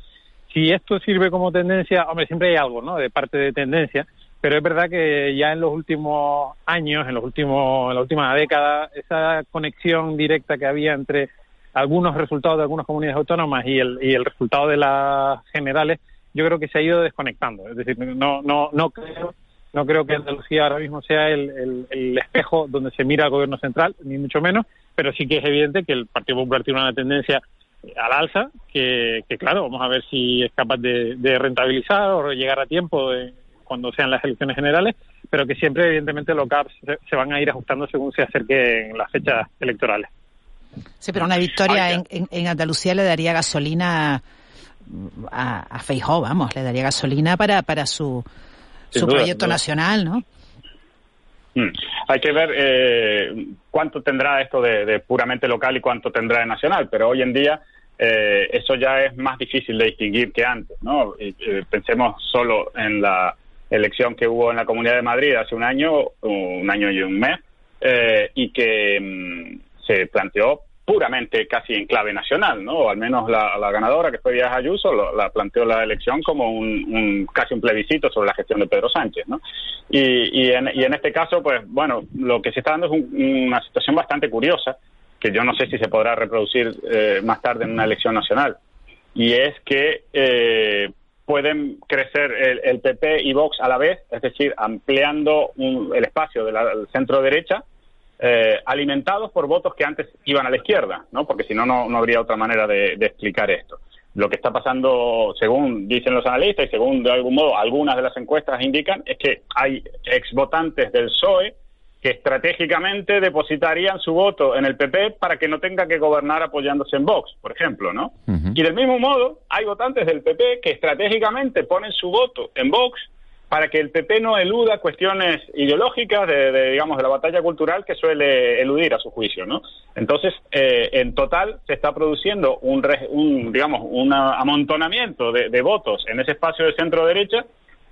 Si esto sirve como tendencia, hombre, siempre hay algo, ¿no? De parte de tendencia, pero es verdad que ya en los últimos años, en los últimos, en la última década, esa conexión directa que había entre algunos resultados de algunas comunidades autónomas y el, y el resultado de las generales, yo creo que se ha ido desconectando. Es decir, no, no, no creo, no creo que Andalucía ahora mismo sea el, el, espejo donde se mira el gobierno central, ni mucho menos, pero sí que es evidente que el Partido Popular tiene una tendencia al alza, que, que claro, vamos a ver si es capaz de, de rentabilizar o llegar a tiempo de, cuando sean las elecciones generales, pero que siempre, evidentemente, los CAPs se, van a ir ajustando según se acerquen las fechas electorales. Sí, pero una victoria en, en, Andalucía le daría gasolina a, a Feijó, vamos, le daría gasolina para, para su, su proyecto nacional, ¿no? Mm. Hay que ver eh, cuánto tendrá esto de, puramente local y cuánto tendrá de nacional, pero hoy en día eh, eso ya es más difícil de distinguir que antes, ¿no? Eh, pensemos solo en la elección que hubo en la Comunidad de Madrid hace un año, un año y un mes, eh, y que mm, se planteó puramente casi en clave nacional, ¿no? O al menos la, ganadora, que fue Díaz Ayuso, la planteó la elección como un, casi un plebiscito sobre la gestión de Pedro Sánchez, ¿no? Y, en, este caso, pues bueno, lo que se está dando es una situación bastante curiosa, que yo no sé si se podrá reproducir eh, más tarde en una elección nacional, y es que eh, pueden crecer el, PP y Vox a la vez, es decir, ampliando el espacio del centro derecha, eh, alimentados por votos que antes iban a la izquierda, ¿no? Porque si no, no habría otra manera de, explicar esto. Lo que está pasando, según dicen los analistas y según de algún modo algunas de las encuestas indican, es que hay exvotantes del PSOE que estratégicamente depositarían su voto en el PP para que no tenga que gobernar apoyándose en Vox, por ejemplo, ¿no? Y del mismo modo, hay votantes del PP que estratégicamente ponen su voto en Vox para que el PP no eluda cuestiones ideológicas de, digamos, de la batalla cultural que suele eludir a su juicio, ¿no? Entonces, eh, en total se está produciendo un, un digamos, un amontonamiento de, de votos en ese espacio de centro derecha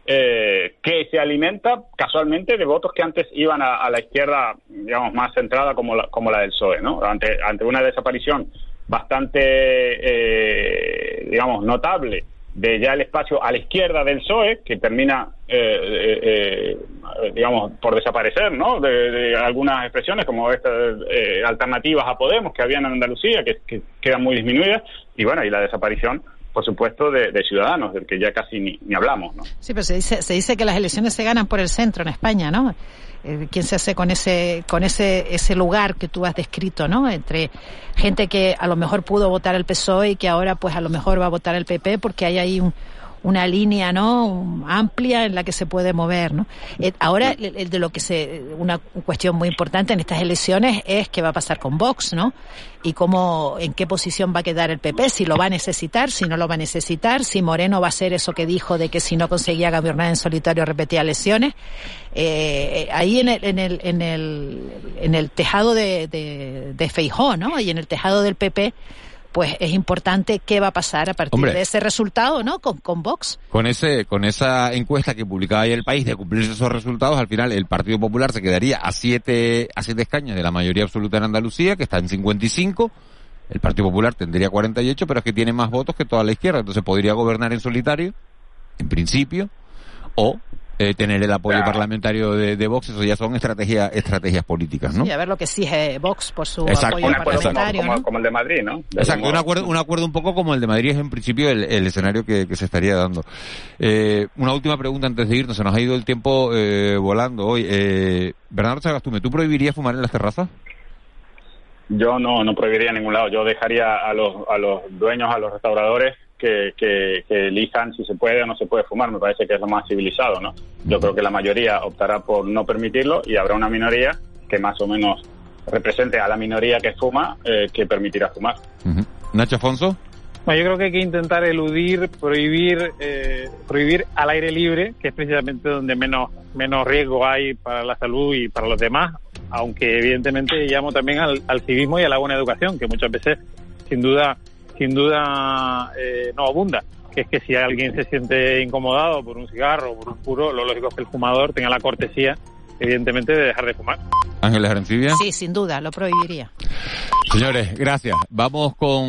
eh, que se alimenta casualmente de votos que antes iban a, la izquierda, digamos, más centrada como la, como la del PSOE, ¿no? Ante, ante una desaparición bastante, eh, digamos, notable de ya el espacio a la izquierda del PSOE, que termina, eh, digamos, por desaparecer, ¿no? De, algunas expresiones como estas alternativas a Podemos que habían en Andalucía, que, que quedan muy disminuidas, y bueno, y la desaparición por supuesto, de, Ciudadanos, del que ya casi ni, hablamos. ¿no? Sí, pero se dice, se dice que las elecciones se ganan por el centro en España, ¿no? Eh, ¿Quién se hace con ese con ese ese lugar que tú has descrito, ¿no? Entre gente que a lo mejor pudo votar al PSOE y que ahora pues a lo mejor va a votar al PP porque hay ahí un, una línea no amplia en la que se puede mover no eh, ahora el, de lo que se una cuestión muy importante en estas elecciones es qué va a pasar con Vox no y cómo en qué posición va a quedar el PP si lo va a necesitar si no lo va a necesitar si Moreno va a hacer eso que dijo de que si no conseguía gobernar en solitario repetía elecciones eh, ahí en el en el en el en el tejado de de, de Feijó no y en el tejado del PP pues es importante qué va a pasar a partir de ese resultado, ¿no? Con, con Vox. Con ese, con esa encuesta que publicaba ahí el país de cumplirse esos resultados, al final el Partido Popular se quedaría a siete, a siete escaños de la mayoría absoluta en Andalucía, que está en 55. El Partido Popular tendría 48, pero es que tiene más votos que toda la izquierda, entonces podría gobernar en solitario, en principio, o eh, tener el apoyo parlamentario de, de, Vox, eso ya son estrategias estrategias políticas, ¿no? Sí, a ver lo que exige Vox por su Exacto. apoyo un acuerdo parlamentario, como, ¿no? como, como el de Madrid, ¿no? De Exacto, un acuerdo, un acuerdo un poco como el de Madrid es en principio el, el escenario que, que se estaría dando. Eh, una última pregunta antes de irnos, se nos ha ido el tiempo eh, volando hoy. Eh, Bernardo Sagastume, ¿tú prohibirías fumar en las terrazas? Yo no, no prohibiría en ningún lado. Yo dejaría a los, a los dueños, a los restauradores, que, que, que elijan si se puede o no se puede fumar. Me parece que es lo más civilizado, ¿no? Yo creo que la mayoría optará por no permitirlo y habrá una minoría que más o menos represente a la minoría que fuma, eh, que permitirá fumar. Nacho Afonso. Bueno, yo creo que hay que intentar eludir, prohibir, eh, prohibir al aire libre, que es precisamente donde menos, menos riesgo hay para la salud y para los demás, aunque evidentemente llamo también al, al civismo y a la buena educación, que muchas veces, sin duda, sin duda, eh, no abunda. Que es que si alguien se siente incomodado por un cigarro o por un puro, lo lógico es que el fumador tenga la cortesía, evidentemente, de dejar de fumar. Ángeles Arencibia. Sí, sin duda, lo prohibiría. Señores, gracias. Vamos con